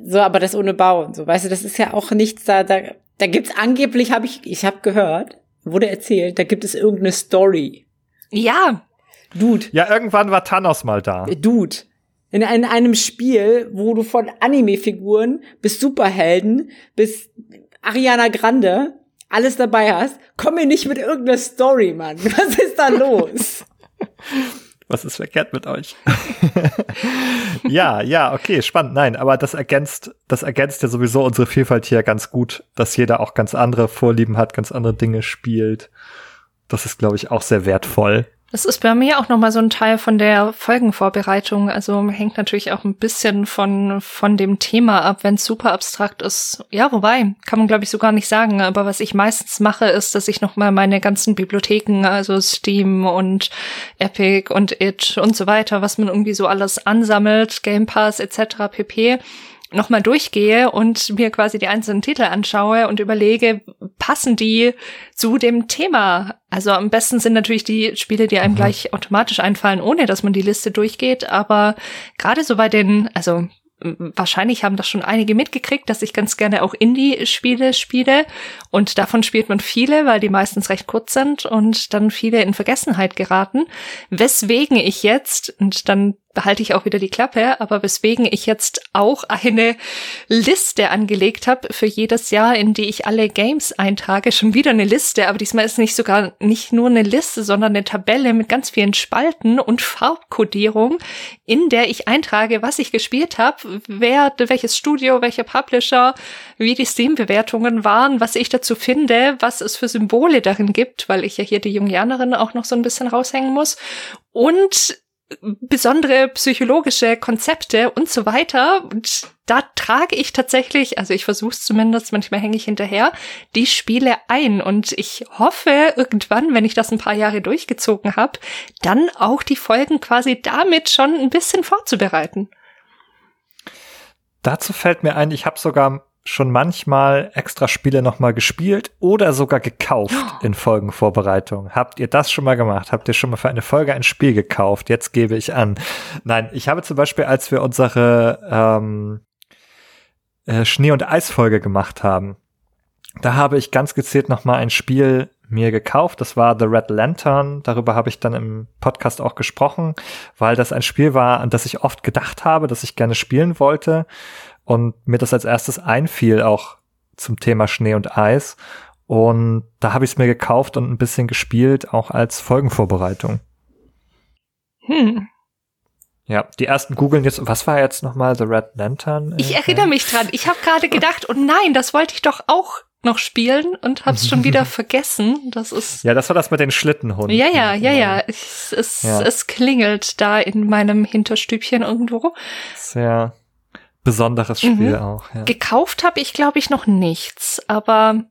So, aber das ohne Bauen. So, weißt du, das ist ja auch nichts da, da, da gibt's angeblich, habe ich, ich habe gehört, wurde erzählt, da gibt es irgendeine Story. Ja. Dude. Ja, irgendwann war Thanos mal da. Dude in, in einem Spiel, wo du von Anime-Figuren bis Superhelden bis Ariana Grande alles dabei hast, komm mir nicht mit irgendeiner Story, Mann. Was ist da los? Was ist verkehrt mit euch? ja, ja, okay, spannend. Nein, aber das ergänzt, das ergänzt ja sowieso unsere Vielfalt hier ganz gut, dass jeder auch ganz andere Vorlieben hat, ganz andere Dinge spielt. Das ist, glaube ich, auch sehr wertvoll. Das ist bei mir auch nochmal so ein Teil von der Folgenvorbereitung. Also hängt natürlich auch ein bisschen von, von dem Thema ab, wenn es super abstrakt ist. Ja, wobei, kann man glaube ich so gar nicht sagen. Aber was ich meistens mache, ist, dass ich nochmal meine ganzen Bibliotheken, also Steam und Epic und It und so weiter, was man irgendwie so alles ansammelt, Game Pass etc. pp nochmal durchgehe und mir quasi die einzelnen Titel anschaue und überlege, passen die zu dem Thema? Also am besten sind natürlich die Spiele, die einem mhm. gleich automatisch einfallen, ohne dass man die Liste durchgeht. Aber gerade so bei den, also wahrscheinlich haben das schon einige mitgekriegt, dass ich ganz gerne auch Indie-Spiele spiele. Und davon spielt man viele, weil die meistens recht kurz sind und dann viele in Vergessenheit geraten. Weswegen ich jetzt, und dann behalte ich auch wieder die Klappe, aber weswegen ich jetzt auch eine Liste angelegt habe für jedes Jahr, in die ich alle Games eintrage. Schon wieder eine Liste, aber diesmal ist nicht sogar nicht nur eine Liste, sondern eine Tabelle mit ganz vielen Spalten und Farbkodierung, in der ich eintrage, was ich gespielt habe, wer, welches Studio, welcher Publisher, wie die Steam-Bewertungen waren, was ich dazu finde, was es für Symbole darin gibt, weil ich ja hier die Jungianerin auch noch so ein bisschen raushängen muss. Und besondere psychologische Konzepte und so weiter. Und da trage ich tatsächlich, also ich versuche es zumindest, manchmal hänge ich hinterher, die Spiele ein. Und ich hoffe irgendwann, wenn ich das ein paar Jahre durchgezogen habe, dann auch die Folgen quasi damit schon ein bisschen vorzubereiten. Dazu fällt mir ein, ich habe sogar schon manchmal extra Spiele nochmal gespielt oder sogar gekauft oh. in Folgenvorbereitung. Habt ihr das schon mal gemacht? Habt ihr schon mal für eine Folge ein Spiel gekauft? Jetzt gebe ich an. Nein, ich habe zum Beispiel, als wir unsere ähm, äh, Schnee- und Eisfolge gemacht haben, da habe ich ganz gezielt nochmal ein Spiel mir gekauft. Das war The Red Lantern. Darüber habe ich dann im Podcast auch gesprochen, weil das ein Spiel war, an das ich oft gedacht habe, dass ich gerne spielen wollte und mir das als erstes einfiel, auch zum Thema Schnee und Eis. Und da habe ich es mir gekauft und ein bisschen gespielt, auch als Folgenvorbereitung. Hm. Ja, die ersten googeln jetzt, was war jetzt nochmal The Red Lantern? Ich erinnere mich dran. Ich habe gerade gedacht, oh nein, das wollte ich doch auch noch spielen und hab's schon wieder vergessen. Das ist. Ja, das war das mit den Schlittenhunden. Ja, ja, ja, ja. Es, es, ja. es klingelt da in meinem Hinterstübchen irgendwo. Sehr besonderes Spiel mhm. auch. Ja. Gekauft habe ich, glaube ich, noch nichts, aber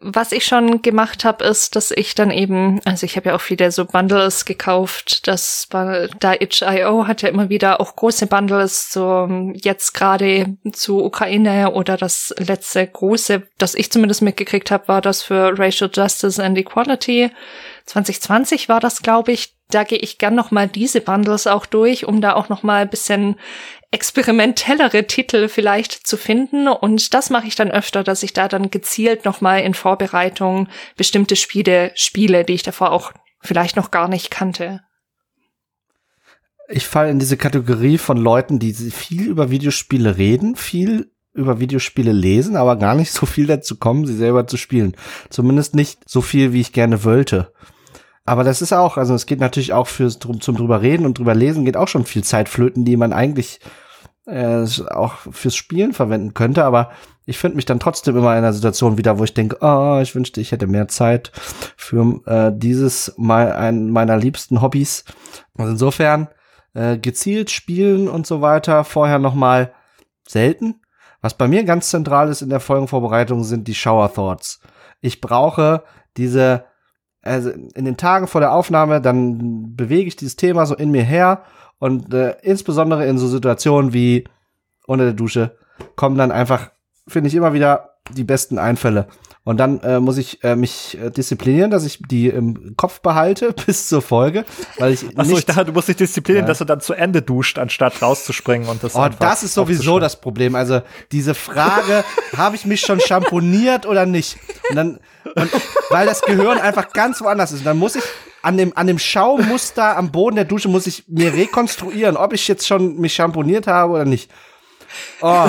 was ich schon gemacht habe, ist, dass ich dann eben, also ich habe ja auch viele so Bundles gekauft. Das war da itch.io hat ja immer wieder auch große Bundles, so jetzt gerade zu Ukraine oder das letzte große, das ich zumindest mitgekriegt habe, war das für Racial Justice and Equality. 2020 war das, glaube ich. Da gehe ich gern noch mal diese Bundles auch durch, um da auch noch mal ein bisschen experimentellere Titel vielleicht zu finden. Und das mache ich dann öfter, dass ich da dann gezielt nochmal in Vorbereitung bestimmte Spiele spiele, die ich davor auch vielleicht noch gar nicht kannte. Ich falle in diese Kategorie von Leuten, die viel über Videospiele reden, viel über Videospiele lesen, aber gar nicht so viel dazu kommen, sie selber zu spielen. Zumindest nicht so viel, wie ich gerne wollte. Aber das ist auch, also es geht natürlich auch fürs zum drüber reden und drüber lesen geht auch schon viel Zeit flöten, die man eigentlich äh, auch fürs Spielen verwenden könnte. Aber ich finde mich dann trotzdem immer in einer Situation wieder, wo ich denke, oh, ich wünschte, ich hätte mehr Zeit für äh, dieses mal ein meiner liebsten Hobbys. Also insofern äh, gezielt spielen und so weiter vorher noch mal selten. Was bei mir ganz zentral ist in der Folgenvorbereitung sind die Shower Thoughts. Ich brauche diese also in den Tagen vor der Aufnahme, dann bewege ich dieses Thema so in mir her und äh, insbesondere in so Situationen wie unter der Dusche kommen dann einfach, finde ich, immer wieder die besten Einfälle. Und dann äh, muss ich äh, mich äh, disziplinieren, dass ich die im Kopf behalte bis zur Folge, weil ich Achso, ich dachte, du musst dich disziplinieren, ja. dass du dann zu Ende duscht, anstatt rauszuspringen und das Oh, das ist sowieso das Problem. Also diese Frage, habe ich mich schon schamponiert oder nicht? Und dann und weil das Gehirn einfach ganz woanders ist. Und dann muss ich an dem, an dem Schaumuster am Boden der Dusche muss ich mir rekonstruieren, ob ich jetzt schon mich schamponiert habe oder nicht. Oh.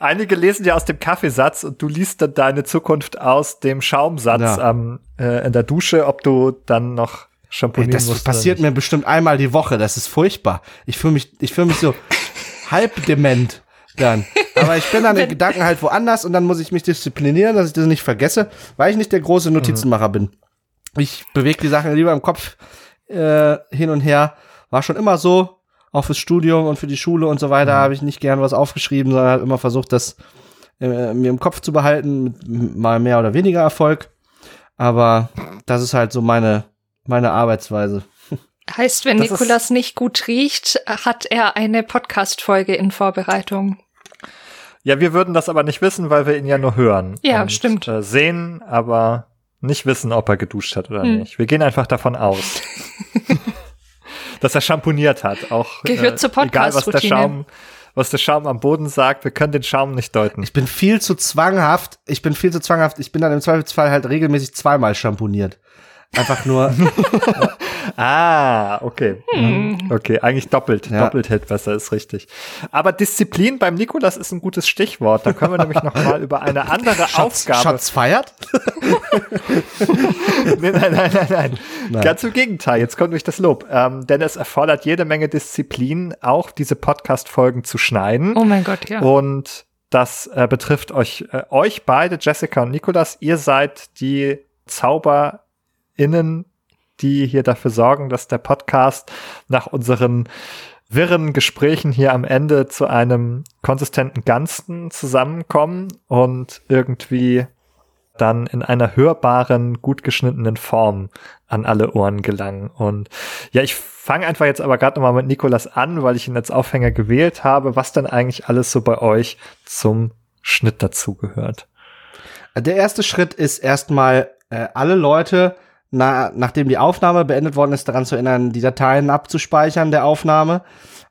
Einige lesen ja aus dem Kaffeesatz und du liest dann deine Zukunft aus dem Schaumsatz ja. ähm, äh, in der Dusche, ob du dann noch schamponieren Ey, das musst. Das passiert mir bestimmt einmal die Woche. Das ist furchtbar. Ich fühle mich, ich fühle mich so halb dement dann. Aber ich bin dann in Gedanken halt woanders und dann muss ich mich disziplinieren, dass ich das nicht vergesse, weil ich nicht der große Notizenmacher mhm. bin. Ich bewege die Sachen lieber im Kopf äh, hin und her. War schon immer so, auch fürs Studium und für die Schule und so weiter, mhm. habe ich nicht gern was aufgeschrieben, sondern habe immer versucht, das äh, mir im Kopf zu behalten, mit mal mehr oder weniger Erfolg. Aber das ist halt so meine, meine Arbeitsweise. Heißt, wenn das Nikolas nicht gut riecht, hat er eine Podcast-Folge in Vorbereitung. Ja, wir würden das aber nicht wissen, weil wir ihn ja nur hören. Ja, und, stimmt. Äh, sehen, aber nicht wissen, ob er geduscht hat oder hm. nicht. Wir gehen einfach davon aus, dass er schamponiert hat. Auch gehört äh, zur Podcast egal was der Schaum, was der Schaum am Boden sagt. Wir können den Schaum nicht deuten. Ich bin viel zu zwanghaft. Ich bin viel zu zwanghaft. Ich bin dann im Zweifelsfall halt regelmäßig zweimal schamponiert. Einfach nur. ah, okay. Hm. Okay, eigentlich doppelt. Ja. Doppelt hält besser, ist richtig. Aber Disziplin beim Nikolas ist ein gutes Stichwort. Da können wir nämlich noch mal über eine andere Aufgabe. Schatz feiert? Nee, nein, nein, nein, nein, Nein. Ganz im Gegenteil. Jetzt kommt durch das Lob. Ähm, denn es erfordert jede Menge Disziplin, auch diese Podcast-Folgen zu schneiden. Oh mein Gott, ja. Und das äh, betrifft euch, äh, euch beide, Jessica und Nikolas. Ihr seid die ZauberInnen, die hier dafür sorgen, dass der Podcast nach unseren wirren Gesprächen hier am Ende zu einem konsistenten Ganzen zusammenkommen und irgendwie dann in einer hörbaren, gut geschnittenen Form an alle Ohren gelangen. Und ja, ich fange einfach jetzt aber gerade nochmal mit Nikolas an, weil ich ihn als Aufhänger gewählt habe, was denn eigentlich alles so bei euch zum Schnitt dazugehört. Der erste Schritt ist erstmal äh, alle Leute, na, nachdem die Aufnahme beendet worden ist, daran zu erinnern, die Dateien abzuspeichern der Aufnahme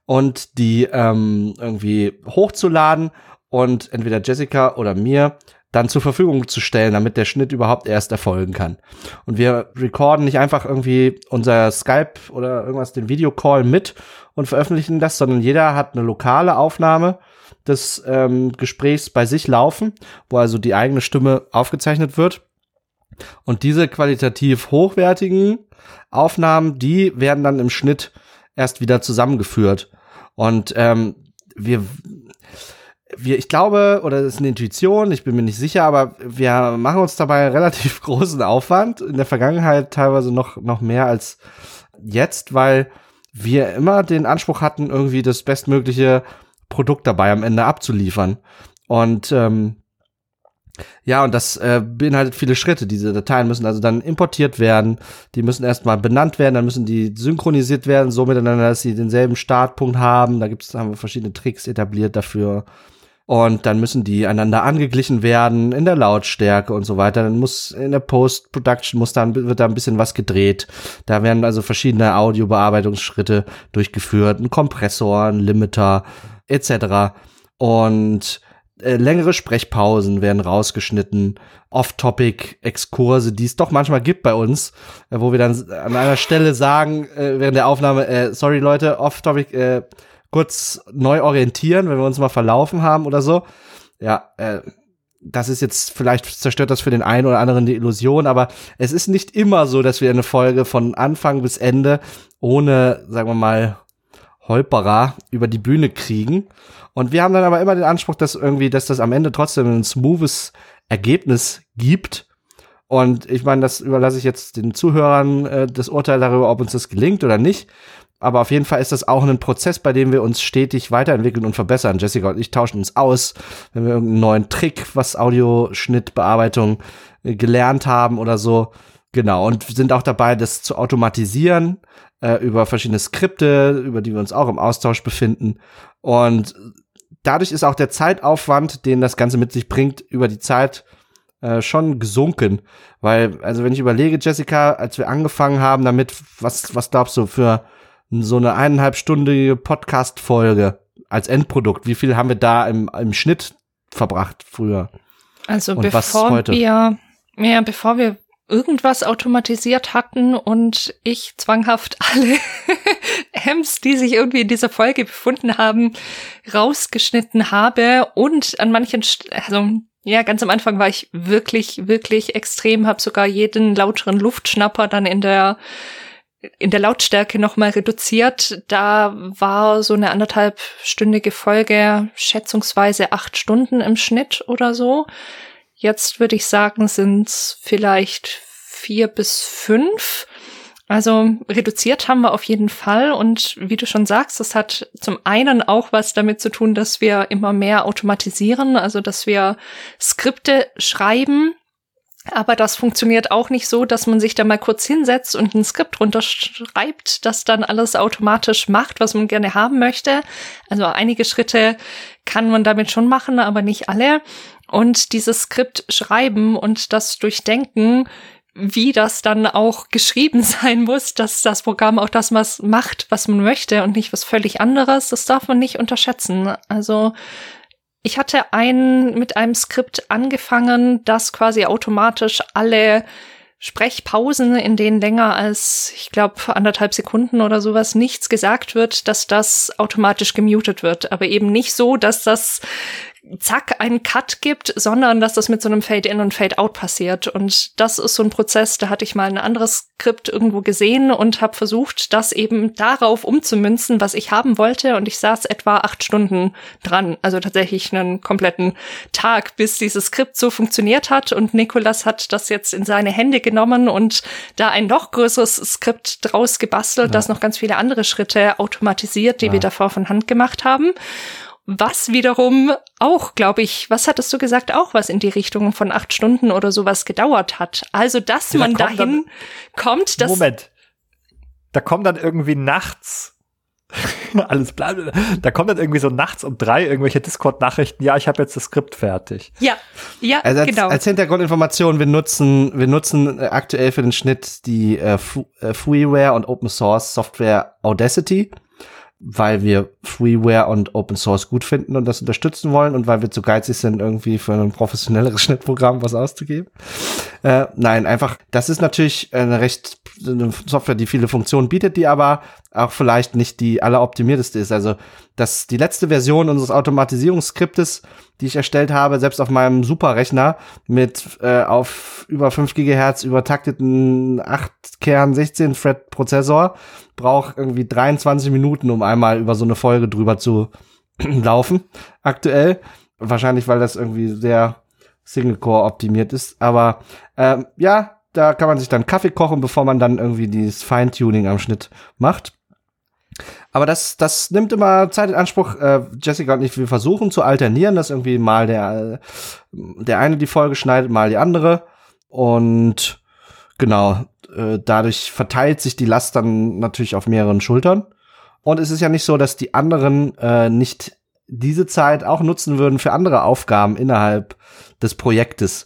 und die ähm, irgendwie hochzuladen und entweder Jessica oder mir dann zur Verfügung zu stellen, damit der Schnitt überhaupt erst erfolgen kann. Und wir recorden nicht einfach irgendwie unser Skype oder irgendwas, den Videocall mit und veröffentlichen das, sondern jeder hat eine lokale Aufnahme des ähm, Gesprächs bei sich laufen, wo also die eigene Stimme aufgezeichnet wird. Und diese qualitativ hochwertigen Aufnahmen, die werden dann im Schnitt erst wieder zusammengeführt. Und ähm, wir, wir, ich glaube, oder das ist eine Intuition, ich bin mir nicht sicher, aber wir machen uns dabei relativ großen Aufwand. In der Vergangenheit teilweise noch, noch mehr als jetzt, weil wir immer den Anspruch hatten, irgendwie das bestmögliche Produkt dabei am Ende abzuliefern. Und ähm, ja, und das äh, beinhaltet viele Schritte. Diese Dateien müssen also dann importiert werden, die müssen erstmal benannt werden, dann müssen die synchronisiert werden, so miteinander, dass sie denselben Startpunkt haben. Da gibt's haben wir verschiedene Tricks etabliert dafür. Und dann müssen die einander angeglichen werden in der Lautstärke und so weiter. Dann muss in der Post-Production muss dann wird da ein bisschen was gedreht. Da werden also verschiedene Audiobearbeitungsschritte durchgeführt, ein Kompressor, ein Limiter etc. Und äh, längere Sprechpausen werden rausgeschnitten, Off-Topic-Exkurse, die es doch manchmal gibt bei uns, äh, wo wir dann an einer Stelle sagen, äh, während der Aufnahme, äh, sorry Leute, Off-Topic, äh, kurz neu orientieren, wenn wir uns mal verlaufen haben oder so. Ja, äh, das ist jetzt, vielleicht zerstört das für den einen oder anderen die Illusion, aber es ist nicht immer so, dass wir eine Folge von Anfang bis Ende ohne, sagen wir mal, Holperer über die Bühne kriegen. Und wir haben dann aber immer den Anspruch, dass irgendwie, dass das am Ende trotzdem ein smoothes Ergebnis gibt. Und ich meine, das überlasse ich jetzt den Zuhörern äh, das Urteil darüber, ob uns das gelingt oder nicht. Aber auf jeden Fall ist das auch ein Prozess, bei dem wir uns stetig weiterentwickeln und verbessern. Jessica und ich tauschen uns aus, wenn wir irgendeinen neuen Trick, was Audioschnittbearbeitung äh, gelernt haben oder so. Genau, und sind auch dabei, das zu automatisieren äh, über verschiedene Skripte, über die wir uns auch im Austausch befinden. Und dadurch ist auch der Zeitaufwand, den das Ganze mit sich bringt, über die Zeit äh, schon gesunken. Weil, also wenn ich überlege, Jessica, als wir angefangen haben damit, was, was glaubst du, für so eine eineinhalbstündige Podcast-Folge als Endprodukt, wie viel haben wir da im, im Schnitt verbracht früher? Also Und was bevor wir, ja, bevor wir irgendwas automatisiert hatten und ich zwanghaft alle Hems, die sich irgendwie in dieser Folge befunden haben, rausgeschnitten habe und an manchen, St also ja, ganz am Anfang war ich wirklich, wirklich extrem, habe sogar jeden lauteren Luftschnapper dann in der in der Lautstärke nochmal reduziert. Da war so eine anderthalbstündige Folge schätzungsweise acht Stunden im Schnitt oder so. Jetzt würde ich sagen, sind es vielleicht vier bis fünf. Also reduziert haben wir auf jeden Fall. Und wie du schon sagst, das hat zum einen auch was damit zu tun, dass wir immer mehr automatisieren, also dass wir Skripte schreiben. Aber das funktioniert auch nicht so, dass man sich da mal kurz hinsetzt und ein Skript runterschreibt, das dann alles automatisch macht, was man gerne haben möchte. Also einige Schritte kann man damit schon machen, aber nicht alle. Und dieses Skript schreiben und das durchdenken wie das dann auch geschrieben sein muss, dass das Programm auch das was macht, was man möchte und nicht was völlig anderes. Das darf man nicht unterschätzen. Also ich hatte ein, mit einem Skript angefangen, das quasi automatisch alle Sprechpausen, in denen länger als, ich glaube, anderthalb Sekunden oder sowas nichts gesagt wird, dass das automatisch gemutet wird. Aber eben nicht so, dass das zack einen Cut gibt, sondern dass das mit so einem Fade-in und Fade-out passiert. Und das ist so ein Prozess, da hatte ich mal ein anderes Skript irgendwo gesehen und habe versucht, das eben darauf umzumünzen, was ich haben wollte. Und ich saß etwa acht Stunden dran, also tatsächlich einen kompletten Tag, bis dieses Skript so funktioniert hat. Und Nikolas hat das jetzt in seine Hände genommen und da ein noch größeres Skript draus gebastelt, ja. das noch ganz viele andere Schritte automatisiert, die ja. wir davor von Hand gemacht haben was wiederum auch, glaube ich, was hattest du gesagt, auch was in die Richtung von acht Stunden oder sowas gedauert hat. Also, dass ja, man da dahin dann, kommt, dass. Moment. Da kommt dann irgendwie nachts alles bla, Da kommt dann irgendwie so nachts um drei irgendwelche Discord-Nachrichten, ja, ich habe jetzt das Skript fertig. Ja, ja, also als, genau. Als Hintergrundinformation, wir nutzen, wir nutzen äh, aktuell für den Schnitt die äh, äh Freeware und Open Source Software Audacity weil wir Freeware und Open Source gut finden und das unterstützen wollen und weil wir zu geizig sind, irgendwie für ein professionelleres Schnittprogramm was auszugeben. Äh, nein, einfach, das ist natürlich eine recht eine Software, die viele Funktionen bietet, die aber auch vielleicht nicht die alleroptimierteste ist. Also das, die letzte Version unseres Automatisierungsskriptes, die ich erstellt habe, selbst auf meinem Superrechner mit äh, auf über 5 Gigahertz übertakteten 8-Kern 16-Thread-Prozessor, brauche irgendwie 23 Minuten, um einmal über so eine Folge drüber zu laufen, aktuell. Wahrscheinlich, weil das irgendwie sehr Single-Core optimiert ist. Aber ähm, ja, da kann man sich dann Kaffee kochen, bevor man dann irgendwie dieses Feintuning am Schnitt macht. Aber das, das nimmt immer Zeit in Anspruch. Äh, Jessica und ich, wir versuchen zu alternieren, dass irgendwie mal der, der eine die Folge schneidet, mal die andere. Und genau, äh, dadurch verteilt sich die Last dann natürlich auf mehreren Schultern. Und es ist ja nicht so, dass die anderen äh, nicht diese Zeit auch nutzen würden für andere Aufgaben innerhalb des Projektes.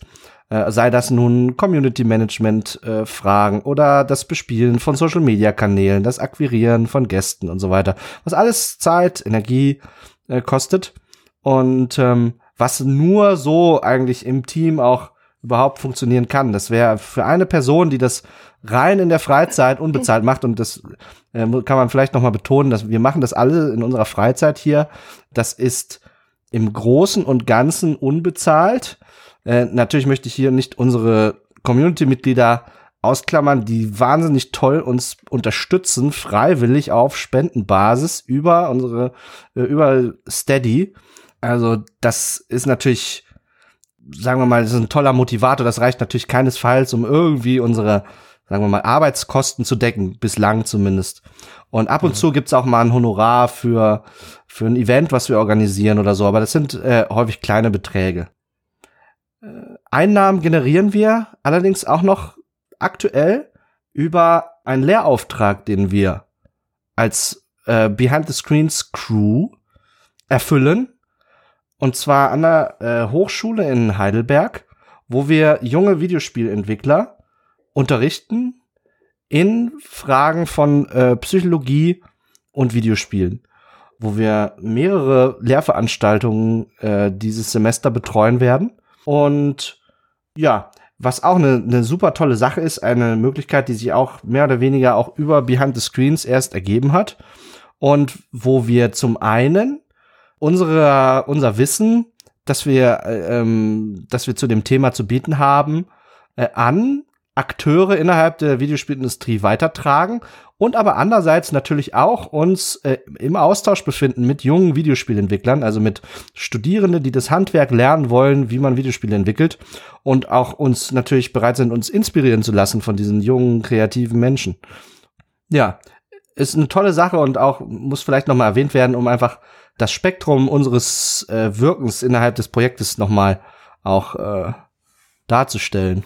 Äh, sei das nun Community Management äh, Fragen oder das Bespielen von Social Media Kanälen, das Akquirieren von Gästen und so weiter, was alles Zeit, Energie äh, kostet und ähm, was nur so eigentlich im Team auch überhaupt funktionieren kann. Das wäre für eine Person, die das rein in der Freizeit unbezahlt macht und das äh, kann man vielleicht noch mal betonen, dass wir machen das alle in unserer Freizeit hier. Das ist im Großen und Ganzen unbezahlt. Äh, natürlich möchte ich hier nicht unsere Community-Mitglieder ausklammern, die wahnsinnig toll uns unterstützen, freiwillig auf Spendenbasis über unsere, äh, über Steady. Also das ist natürlich, sagen wir mal, das ist ein toller Motivator. Das reicht natürlich keinesfalls, um irgendwie unsere, sagen wir mal, Arbeitskosten zu decken, bislang zumindest. Und ab und mhm. zu gibt's auch mal ein Honorar für, für ein Event, was wir organisieren oder so, aber das sind äh, häufig kleine Beträge. Einnahmen generieren wir allerdings auch noch aktuell über einen Lehrauftrag, den wir als äh, Behind the Screens Crew erfüllen. Und zwar an der äh, Hochschule in Heidelberg, wo wir junge Videospielentwickler unterrichten in Fragen von äh, Psychologie und Videospielen, wo wir mehrere Lehrveranstaltungen äh, dieses Semester betreuen werden und ja, was auch eine, eine super tolle Sache ist, eine Möglichkeit, die sich auch mehr oder weniger auch über Behind the Screens erst ergeben hat. Und wo wir zum einen unsere, unser Wissen, dass wir, äh, ähm, dass wir zu dem Thema zu bieten haben, äh, an Akteure innerhalb der Videospielindustrie weitertragen und aber andererseits natürlich auch uns äh, im Austausch befinden mit jungen Videospielentwicklern, also mit Studierenden, die das Handwerk lernen wollen, wie man Videospiele entwickelt und auch uns natürlich bereit sind, uns inspirieren zu lassen von diesen jungen, kreativen Menschen. Ja, ist eine tolle Sache und auch muss vielleicht nochmal erwähnt werden, um einfach das Spektrum unseres äh, Wirkens innerhalb des Projektes nochmal auch äh, darzustellen.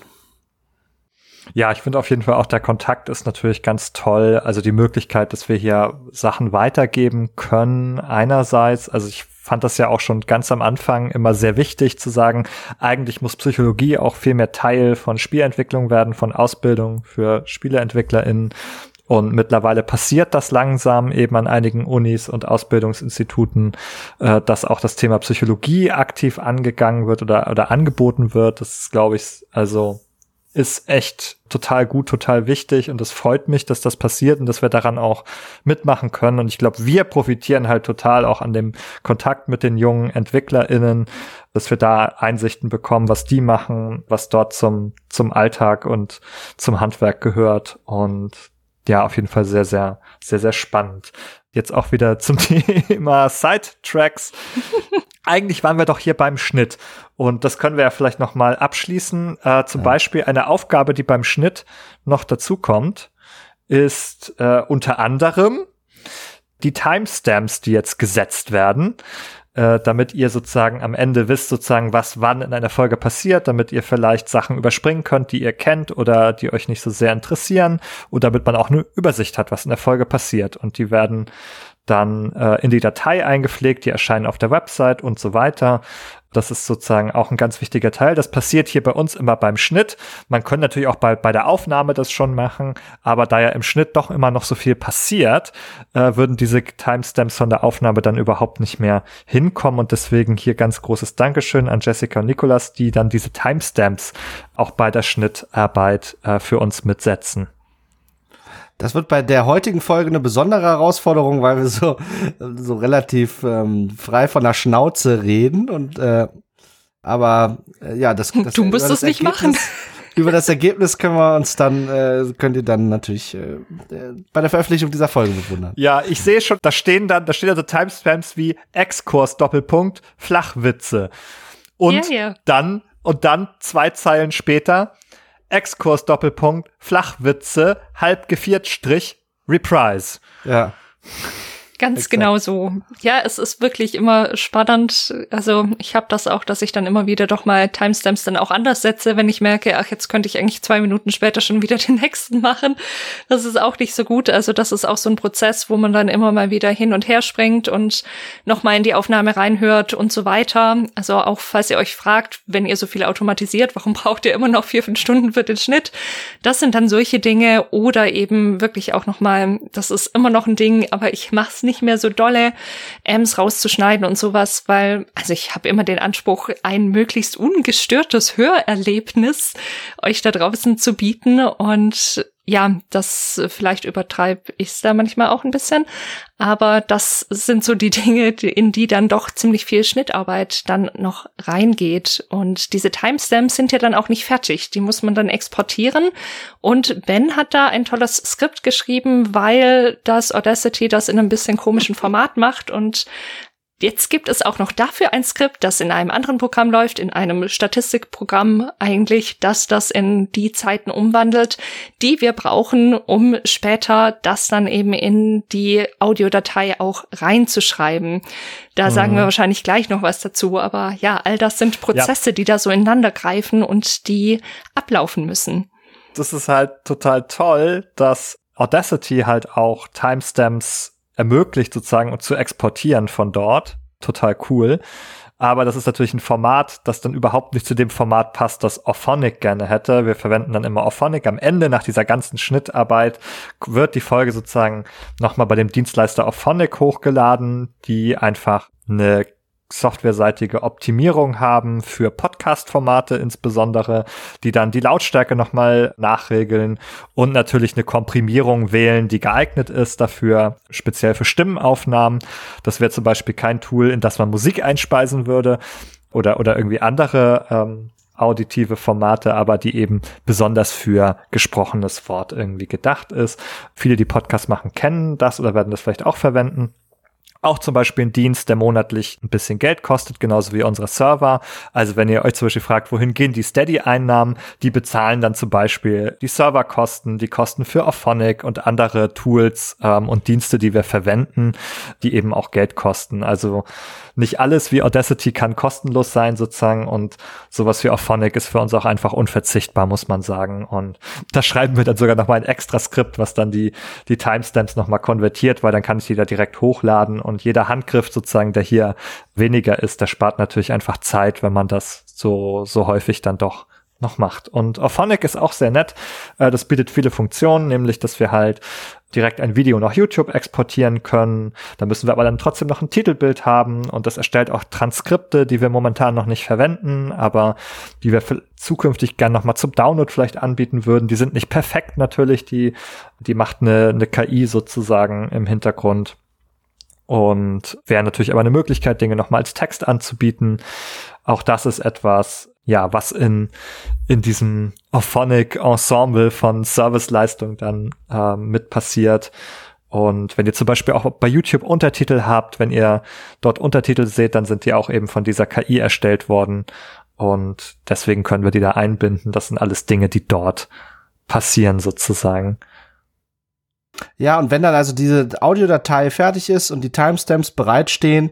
Ja, ich finde auf jeden Fall auch der Kontakt ist natürlich ganz toll. Also die Möglichkeit, dass wir hier Sachen weitergeben können. Einerseits, also ich fand das ja auch schon ganz am Anfang immer sehr wichtig zu sagen, eigentlich muss Psychologie auch viel mehr Teil von Spielentwicklung werden, von Ausbildung für SpieleentwicklerInnen. Und mittlerweile passiert das langsam eben an einigen Unis und Ausbildungsinstituten, äh, dass auch das Thema Psychologie aktiv angegangen wird oder, oder angeboten wird. Das ist, glaube ich, also ist echt total gut, total wichtig und es freut mich, dass das passiert und dass wir daran auch mitmachen können. Und ich glaube, wir profitieren halt total auch an dem Kontakt mit den jungen EntwicklerInnen, dass wir da Einsichten bekommen, was die machen, was dort zum, zum Alltag und zum Handwerk gehört. Und ja, auf jeden Fall sehr, sehr, sehr, sehr spannend. Jetzt auch wieder zum Thema Sidetracks. Eigentlich waren wir doch hier beim Schnitt und das können wir ja vielleicht noch mal abschließen. Äh, zum ja. Beispiel eine Aufgabe, die beim Schnitt noch dazu kommt, ist äh, unter anderem die Timestamps, die jetzt gesetzt werden äh, damit ihr sozusagen am Ende wisst, sozusagen, was wann in einer Folge passiert, damit ihr vielleicht Sachen überspringen könnt, die ihr kennt oder die euch nicht so sehr interessieren oder damit man auch eine Übersicht hat, was in der Folge passiert. Und die werden dann äh, in die Datei eingepflegt, die erscheinen auf der Website und so weiter. Das ist sozusagen auch ein ganz wichtiger Teil. Das passiert hier bei uns immer beim Schnitt. Man könnte natürlich auch bei, bei der Aufnahme das schon machen, aber da ja im Schnitt doch immer noch so viel passiert, äh, würden diese Timestamps von der Aufnahme dann überhaupt nicht mehr hinkommen. Und deswegen hier ganz großes Dankeschön an Jessica und Nicolas, die dann diese Timestamps auch bei der Schnittarbeit äh, für uns mitsetzen. Das wird bei der heutigen Folge eine besondere Herausforderung, weil wir so, so relativ ähm, frei von der Schnauze reden und äh, aber äh, ja, das, das du musst es nicht machen. Über das Ergebnis können wir uns dann, äh, könnt ihr dann natürlich äh, bei der Veröffentlichung dieser Folge bewundern. Ja, ich sehe schon, da stehen dann, da stehen also Timestamps wie Exkurs Doppelpunkt Flachwitze und yeah, yeah. dann und dann zwei Zeilen später Exkurs Doppelpunkt, Flachwitze, halb Strich, Reprise. Ja. Ganz Exakt. genau so. Ja, es ist wirklich immer spannend. Also ich habe das auch, dass ich dann immer wieder doch mal Timestamps dann auch anders setze, wenn ich merke, ach, jetzt könnte ich eigentlich zwei Minuten später schon wieder den nächsten machen. Das ist auch nicht so gut. Also das ist auch so ein Prozess, wo man dann immer mal wieder hin und her springt und nochmal in die Aufnahme reinhört und so weiter. Also auch falls ihr euch fragt, wenn ihr so viel automatisiert, warum braucht ihr immer noch vier, fünf Stunden für den Schnitt? Das sind dann solche Dinge oder eben wirklich auch nochmal, das ist immer noch ein Ding, aber ich mache es nicht nicht mehr so dolle, Ms rauszuschneiden und sowas, weil, also ich habe immer den Anspruch, ein möglichst ungestörtes Hörerlebnis euch da draußen zu bieten und ja, das vielleicht übertreibe ich da manchmal auch ein bisschen, aber das sind so die Dinge, in die dann doch ziemlich viel Schnittarbeit dann noch reingeht. Und diese Timestamps sind ja dann auch nicht fertig, die muss man dann exportieren. Und Ben hat da ein tolles Skript geschrieben, weil das Audacity das in einem bisschen komischen Format macht und Jetzt gibt es auch noch dafür ein Skript, das in einem anderen Programm läuft, in einem Statistikprogramm eigentlich, das das in die Zeiten umwandelt, die wir brauchen, um später das dann eben in die Audiodatei auch reinzuschreiben. Da mhm. sagen wir wahrscheinlich gleich noch was dazu, aber ja, all das sind Prozesse, ja. die da so ineinander greifen und die ablaufen müssen. Das ist halt total toll, dass Audacity halt auch Timestamps ermöglicht sozusagen zu exportieren von dort. Total cool. Aber das ist natürlich ein Format, das dann überhaupt nicht zu dem Format passt, das Orphonic gerne hätte. Wir verwenden dann immer Orphonic. Am Ende, nach dieser ganzen Schnittarbeit, wird die Folge sozusagen nochmal bei dem Dienstleister Orphonic hochgeladen, die einfach eine softwareseitige Optimierung haben für Podcast-Formate insbesondere, die dann die Lautstärke nochmal nachregeln und natürlich eine Komprimierung wählen, die geeignet ist dafür, speziell für Stimmenaufnahmen. Das wäre zum Beispiel kein Tool, in das man Musik einspeisen würde oder, oder irgendwie andere ähm, auditive Formate, aber die eben besonders für gesprochenes Wort irgendwie gedacht ist. Viele, die Podcasts machen, kennen das oder werden das vielleicht auch verwenden. Auch zum Beispiel ein Dienst, der monatlich ein bisschen Geld kostet, genauso wie unsere Server. Also wenn ihr euch zum Beispiel fragt, wohin gehen die Steady-Einnahmen, die bezahlen dann zum Beispiel die Serverkosten, die Kosten für Auphonic und andere Tools ähm, und Dienste, die wir verwenden, die eben auch Geld kosten. Also nicht alles wie Audacity kann kostenlos sein sozusagen und sowas wie Auphonic ist für uns auch einfach unverzichtbar, muss man sagen. Und da schreiben wir dann sogar nochmal ein extra Skript, was dann die, die Timestamps nochmal konvertiert, weil dann kann ich die da direkt hochladen und jeder Handgriff sozusagen, der hier weniger ist, der spart natürlich einfach Zeit, wenn man das so, so häufig dann doch noch macht. Und Auphonic ist auch sehr nett. Äh, das bietet viele Funktionen, nämlich, dass wir halt direkt ein Video nach YouTube exportieren können. Da müssen wir aber dann trotzdem noch ein Titelbild haben und das erstellt auch Transkripte, die wir momentan noch nicht verwenden, aber die wir zukünftig gern nochmal zum Download vielleicht anbieten würden. Die sind nicht perfekt natürlich, die, die macht eine, eine KI sozusagen im Hintergrund. Und wäre natürlich aber eine Möglichkeit, Dinge nochmal als Text anzubieten. Auch das ist etwas, ja, was in, in diesem Auphonic Ensemble von Serviceleistung dann äh, mit passiert. Und wenn ihr zum Beispiel auch bei YouTube Untertitel habt, wenn ihr dort Untertitel seht, dann sind die auch eben von dieser KI erstellt worden. Und deswegen können wir die da einbinden. Das sind alles Dinge, die dort passieren sozusagen. Ja, und wenn dann also diese Audiodatei fertig ist und die Timestamps bereitstehen,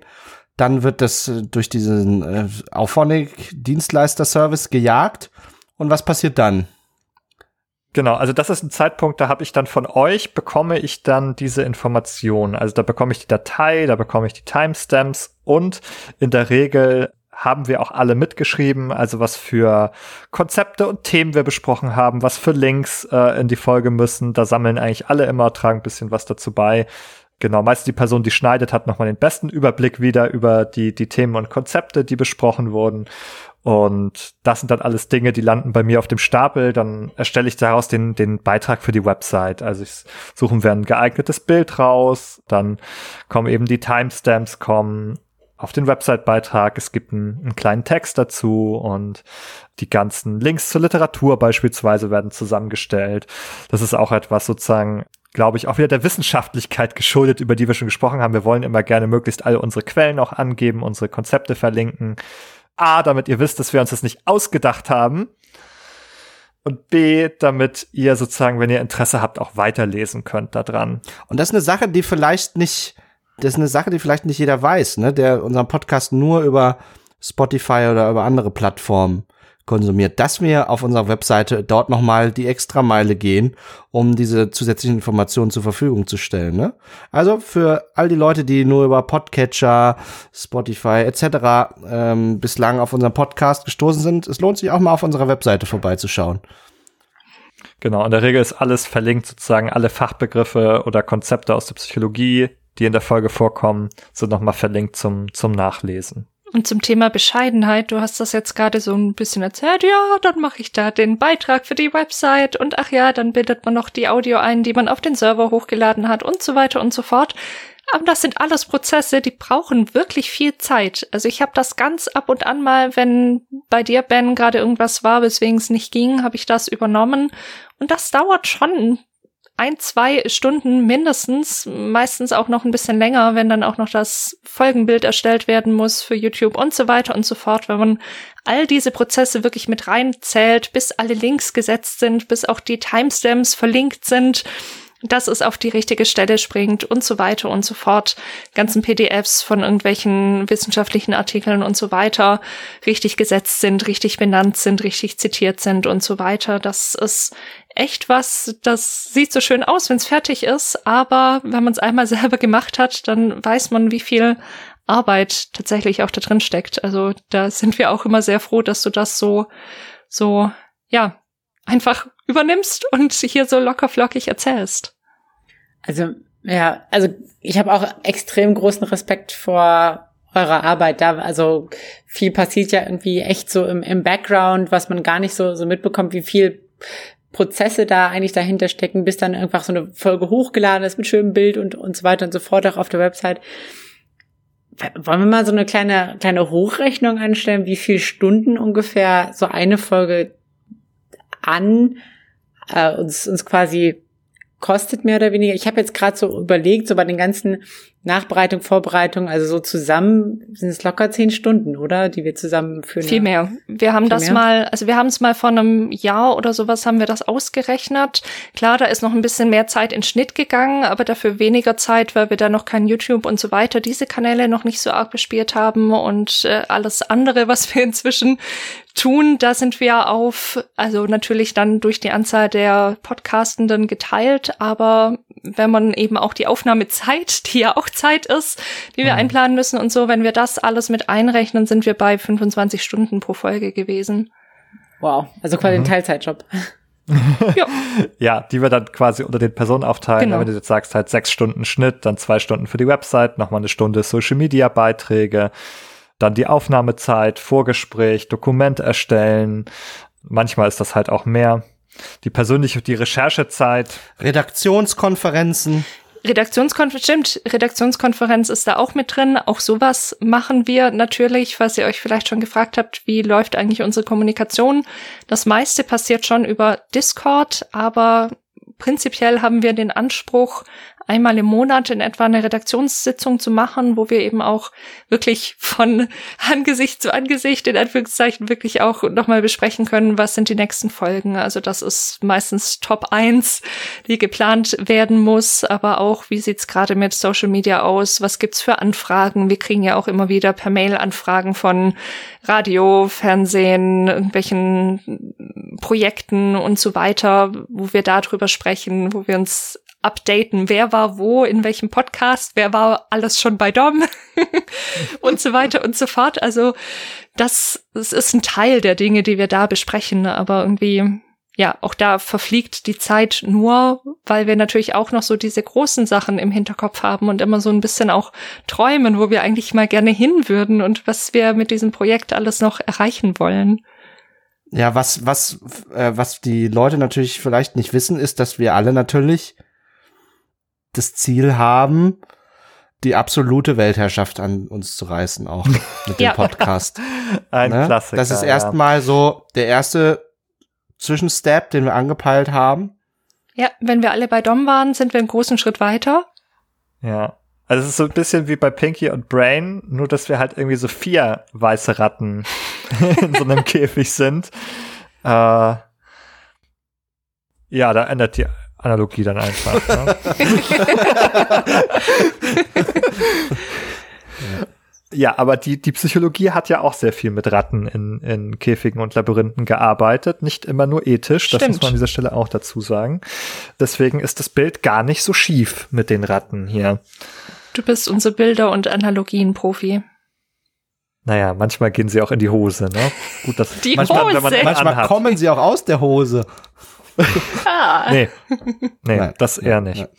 dann wird das äh, durch diesen äh, Auphonic-Dienstleister-Service gejagt. Und was passiert dann? Genau, also das ist ein Zeitpunkt, da habe ich dann von euch, bekomme ich dann diese Information. Also da bekomme ich die Datei, da bekomme ich die Timestamps und in der Regel haben wir auch alle mitgeschrieben, also was für Konzepte und Themen wir besprochen haben, was für Links äh, in die Folge müssen. Da sammeln eigentlich alle immer, tragen ein bisschen was dazu bei. Genau, meistens die Person, die schneidet, hat nochmal den besten Überblick wieder über die, die Themen und Konzepte, die besprochen wurden. Und das sind dann alles Dinge, die landen bei mir auf dem Stapel. Dann erstelle ich daraus den, den Beitrag für die Website. Also ich suchen wir ein geeignetes Bild raus. Dann kommen eben die Timestamps kommen auf den Website-Beitrag. Es gibt einen, einen kleinen Text dazu und die ganzen Links zur Literatur beispielsweise werden zusammengestellt. Das ist auch etwas sozusagen, glaube ich, auch wieder der Wissenschaftlichkeit geschuldet, über die wir schon gesprochen haben. Wir wollen immer gerne möglichst alle unsere Quellen auch angeben, unsere Konzepte verlinken. A, damit ihr wisst, dass wir uns das nicht ausgedacht haben. Und B, damit ihr sozusagen, wenn ihr Interesse habt, auch weiterlesen könnt da dran. Und das ist eine Sache, die vielleicht nicht, das ist eine Sache, die vielleicht nicht jeder weiß, ne, der unseren Podcast nur über Spotify oder über andere Plattformen konsumiert, dass wir auf unserer Webseite dort nochmal die Extrameile gehen, um diese zusätzlichen Informationen zur Verfügung zu stellen. Ne? Also für all die Leute, die nur über Podcatcher, Spotify etc. Ähm, bislang auf unseren Podcast gestoßen sind, es lohnt sich auch mal auf unserer Webseite vorbeizuschauen. Genau, in der Regel ist alles verlinkt, sozusagen alle Fachbegriffe oder Konzepte aus der Psychologie, die in der Folge vorkommen, sind nochmal verlinkt zum, zum Nachlesen. Und zum Thema Bescheidenheit, du hast das jetzt gerade so ein bisschen erzählt, ja, dann mache ich da den Beitrag für die Website und ach ja, dann bildet man noch die Audio ein, die man auf den Server hochgeladen hat und so weiter und so fort. Aber das sind alles Prozesse, die brauchen wirklich viel Zeit. Also ich habe das ganz ab und an mal, wenn bei dir, Ben, gerade irgendwas war, weswegen es nicht ging, habe ich das übernommen. Und das dauert schon ein, zwei Stunden mindestens, meistens auch noch ein bisschen länger, wenn dann auch noch das Folgenbild erstellt werden muss für YouTube und so weiter und so fort, wenn man all diese Prozesse wirklich mit reinzählt, bis alle Links gesetzt sind, bis auch die Timestamps verlinkt sind dass es auf die richtige Stelle springt und so weiter und so fort. Ganzen PDFs von irgendwelchen wissenschaftlichen Artikeln und so weiter richtig gesetzt sind, richtig benannt sind, richtig zitiert sind und so weiter. Das ist echt was, das sieht so schön aus, wenn es fertig ist, aber wenn man es einmal selber gemacht hat, dann weiß man, wie viel Arbeit tatsächlich auch da drin steckt. Also da sind wir auch immer sehr froh, dass du das so, so, ja, einfach übernimmst und hier so lockerflockig erzählst. Also, ja, also ich habe auch extrem großen Respekt vor eurer Arbeit da. Also viel passiert ja irgendwie echt so im, im Background, was man gar nicht so, so mitbekommt, wie viel Prozesse da eigentlich dahinter stecken, bis dann einfach so eine Folge hochgeladen ist mit schönem Bild und, und so weiter und so fort auch auf der Website. Wollen wir mal so eine kleine, kleine Hochrechnung anstellen, wie viel Stunden ungefähr so eine Folge an äh, uns, uns quasi kostet mehr oder weniger. Ich habe jetzt gerade so überlegt, so bei den ganzen Nachbereitung, Vorbereitung, also so zusammen sind es locker zehn Stunden, oder? Die wir zusammen führen. Viel mehr. Wir haben das mehr? mal, also wir haben es mal vor einem Jahr oder sowas haben wir das ausgerechnet. Klar, da ist noch ein bisschen mehr Zeit in Schnitt gegangen, aber dafür weniger Zeit, weil wir da noch kein YouTube und so weiter, diese Kanäle noch nicht so arg bespielt haben und äh, alles andere, was wir inzwischen tun, da sind wir auf, also natürlich dann durch die Anzahl der Podcastenden geteilt, aber wenn man eben auch die Aufnahmezeit, die ja auch Zeit ist, die wir Mhm. einplanen müssen und so, wenn wir das alles mit einrechnen, sind wir bei 25 Stunden pro Folge gewesen. Wow, also quasi Mhm. ein Teilzeitjob. Ja, Ja, die wir dann quasi unter den Personen aufteilen. Genau. Wenn du jetzt sagst, halt sechs Stunden Schnitt, dann zwei Stunden für die Website, nochmal eine Stunde Social Media Beiträge, dann die Aufnahmezeit, Vorgespräch, Dokument erstellen. Manchmal ist das halt auch mehr. Die persönliche, die Recherchezeit. Redaktionskonferenzen. Redaktionskonferenz, stimmt, Redaktionskonferenz ist da auch mit drin. Auch sowas machen wir natürlich, falls ihr euch vielleicht schon gefragt habt, wie läuft eigentlich unsere Kommunikation. Das meiste passiert schon über Discord, aber prinzipiell haben wir den Anspruch, einmal im Monat in etwa eine Redaktionssitzung zu machen, wo wir eben auch wirklich von Angesicht zu Angesicht in Anführungszeichen wirklich auch nochmal besprechen können, was sind die nächsten Folgen. Also das ist meistens Top 1, die geplant werden muss, aber auch, wie sieht's gerade mit Social Media aus? Was gibt's für Anfragen? Wir kriegen ja auch immer wieder per Mail Anfragen von Radio, Fernsehen, irgendwelchen Projekten und so weiter, wo wir darüber sprechen, wo wir uns updaten, wer war wo, in welchem Podcast, wer war alles schon bei Dom und so weiter und so fort. Also das, das ist ein Teil der Dinge, die wir da besprechen, aber irgendwie, ja, auch da verfliegt die Zeit nur, weil wir natürlich auch noch so diese großen Sachen im Hinterkopf haben und immer so ein bisschen auch träumen, wo wir eigentlich mal gerne hin würden und was wir mit diesem Projekt alles noch erreichen wollen. Ja, was, was, äh, was die Leute natürlich vielleicht nicht wissen, ist, dass wir alle natürlich das Ziel haben, die absolute Weltherrschaft an uns zu reißen, auch mit dem Ja. Podcast. Ein ne? Klassiker. Das ist ja. erstmal so der erste Zwischenstep, den wir angepeilt haben. Ja, wenn wir alle bei Dom waren, sind wir einen großen Schritt weiter. Ja. Also es ist so ein bisschen wie bei Pinky und Brain, nur dass wir halt irgendwie so vier weiße Ratten in so einem Käfig sind. Äh, ja, da ändert die Analogie dann einfach. Ne? Ja, aber die, die Psychologie hat ja auch sehr viel mit Ratten in, in Käfigen und Labyrinthen gearbeitet. Nicht immer nur ethisch, das Stimmt. muss man an dieser Stelle auch dazu sagen. Deswegen ist das Bild gar nicht so schief mit den Ratten hier. Du bist unser Bilder- und Analogien-Profi. Naja, manchmal gehen sie auch in die Hose, ne? Gut, das Die manchmal, wenn man Hose. einen Manchmal anhat. kommen sie auch aus der Hose. Ah. Nee. Nee, Nein. das eher nicht. Nein.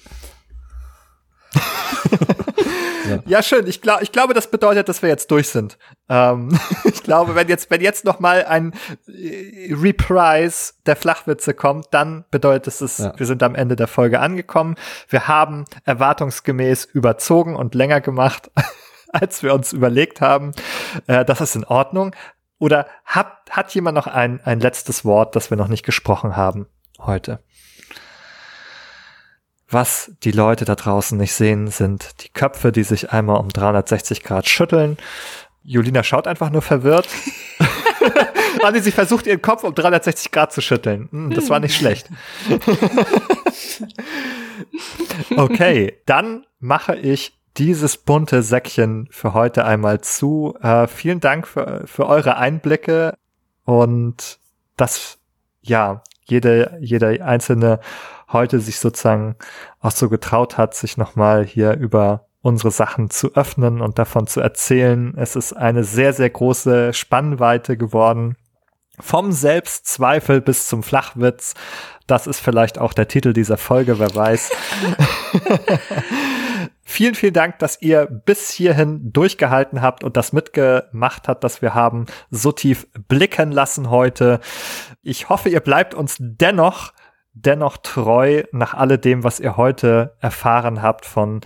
Ja, schön. Ich, glaub, ich glaube, das bedeutet, dass wir jetzt durch sind. Ähm, ich glaube, wenn jetzt, wenn jetzt noch mal ein äh, Reprise der Flachwitze kommt, dann bedeutet es, dass Ja. wir sind am Ende der Folge angekommen. Wir haben erwartungsgemäß überzogen und länger gemacht, als wir uns überlegt haben. Äh, das ist in Ordnung. Oder hat, hat jemand noch ein, ein letztes Wort, das wir noch nicht gesprochen haben heute? Was die Leute da draußen nicht sehen, sind die Köpfe, die sich einmal um 360 Grad schütteln. Julina schaut einfach nur verwirrt. Anni, sie versucht ihren Kopf um 360 Grad zu schütteln. Hm, das war nicht schlecht. okay, dann mache ich dieses bunte Säckchen für heute einmal zu. Äh, vielen Dank für, für eure Einblicke und dass ja jede, jeder einzelne heute sich sozusagen auch so getraut hat, sich nochmal hier über unsere Sachen zu öffnen und davon zu erzählen. Es ist eine sehr, sehr große Spannweite geworden. Vom Selbstzweifel bis zum Flachwitz. Das ist vielleicht auch der Titel dieser Folge, wer weiß. vielen, vielen Dank, dass ihr bis hierhin durchgehalten habt und das mitgemacht habt, dass wir haben so tief blicken lassen heute. Ich hoffe, ihr bleibt uns dennoch dennoch treu nach alledem, was ihr heute erfahren habt von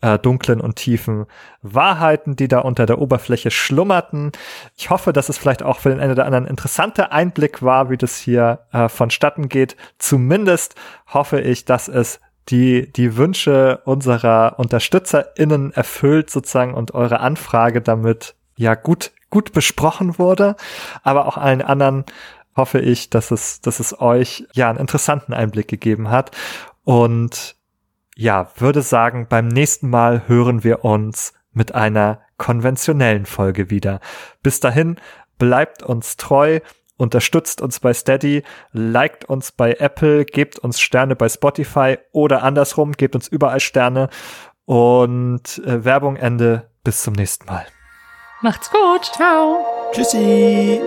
äh, dunklen und tiefen Wahrheiten, die da unter der Oberfläche schlummerten. Ich hoffe, dass es vielleicht auch für den einen oder anderen interessanter Einblick war, wie das hier äh, vonstatten geht. Zumindest hoffe ich, dass es die, die Wünsche unserer UnterstützerInnen erfüllt sozusagen und eure Anfrage damit ja gut, gut besprochen wurde. Aber auch allen anderen hoffe ich, dass es, dass es euch ja einen interessanten Einblick gegeben hat. Und ja, würde sagen, beim nächsten Mal hören wir uns mit einer konventionellen Folge wieder. Bis dahin, bleibt uns treu, unterstützt uns bei Steady, liked uns bei Apple, gebt uns Sterne bei Spotify oder andersrum, gebt uns überall Sterne und äh, Werbung Ende. Bis zum nächsten Mal. Macht's gut. Ciao. Tschüssi.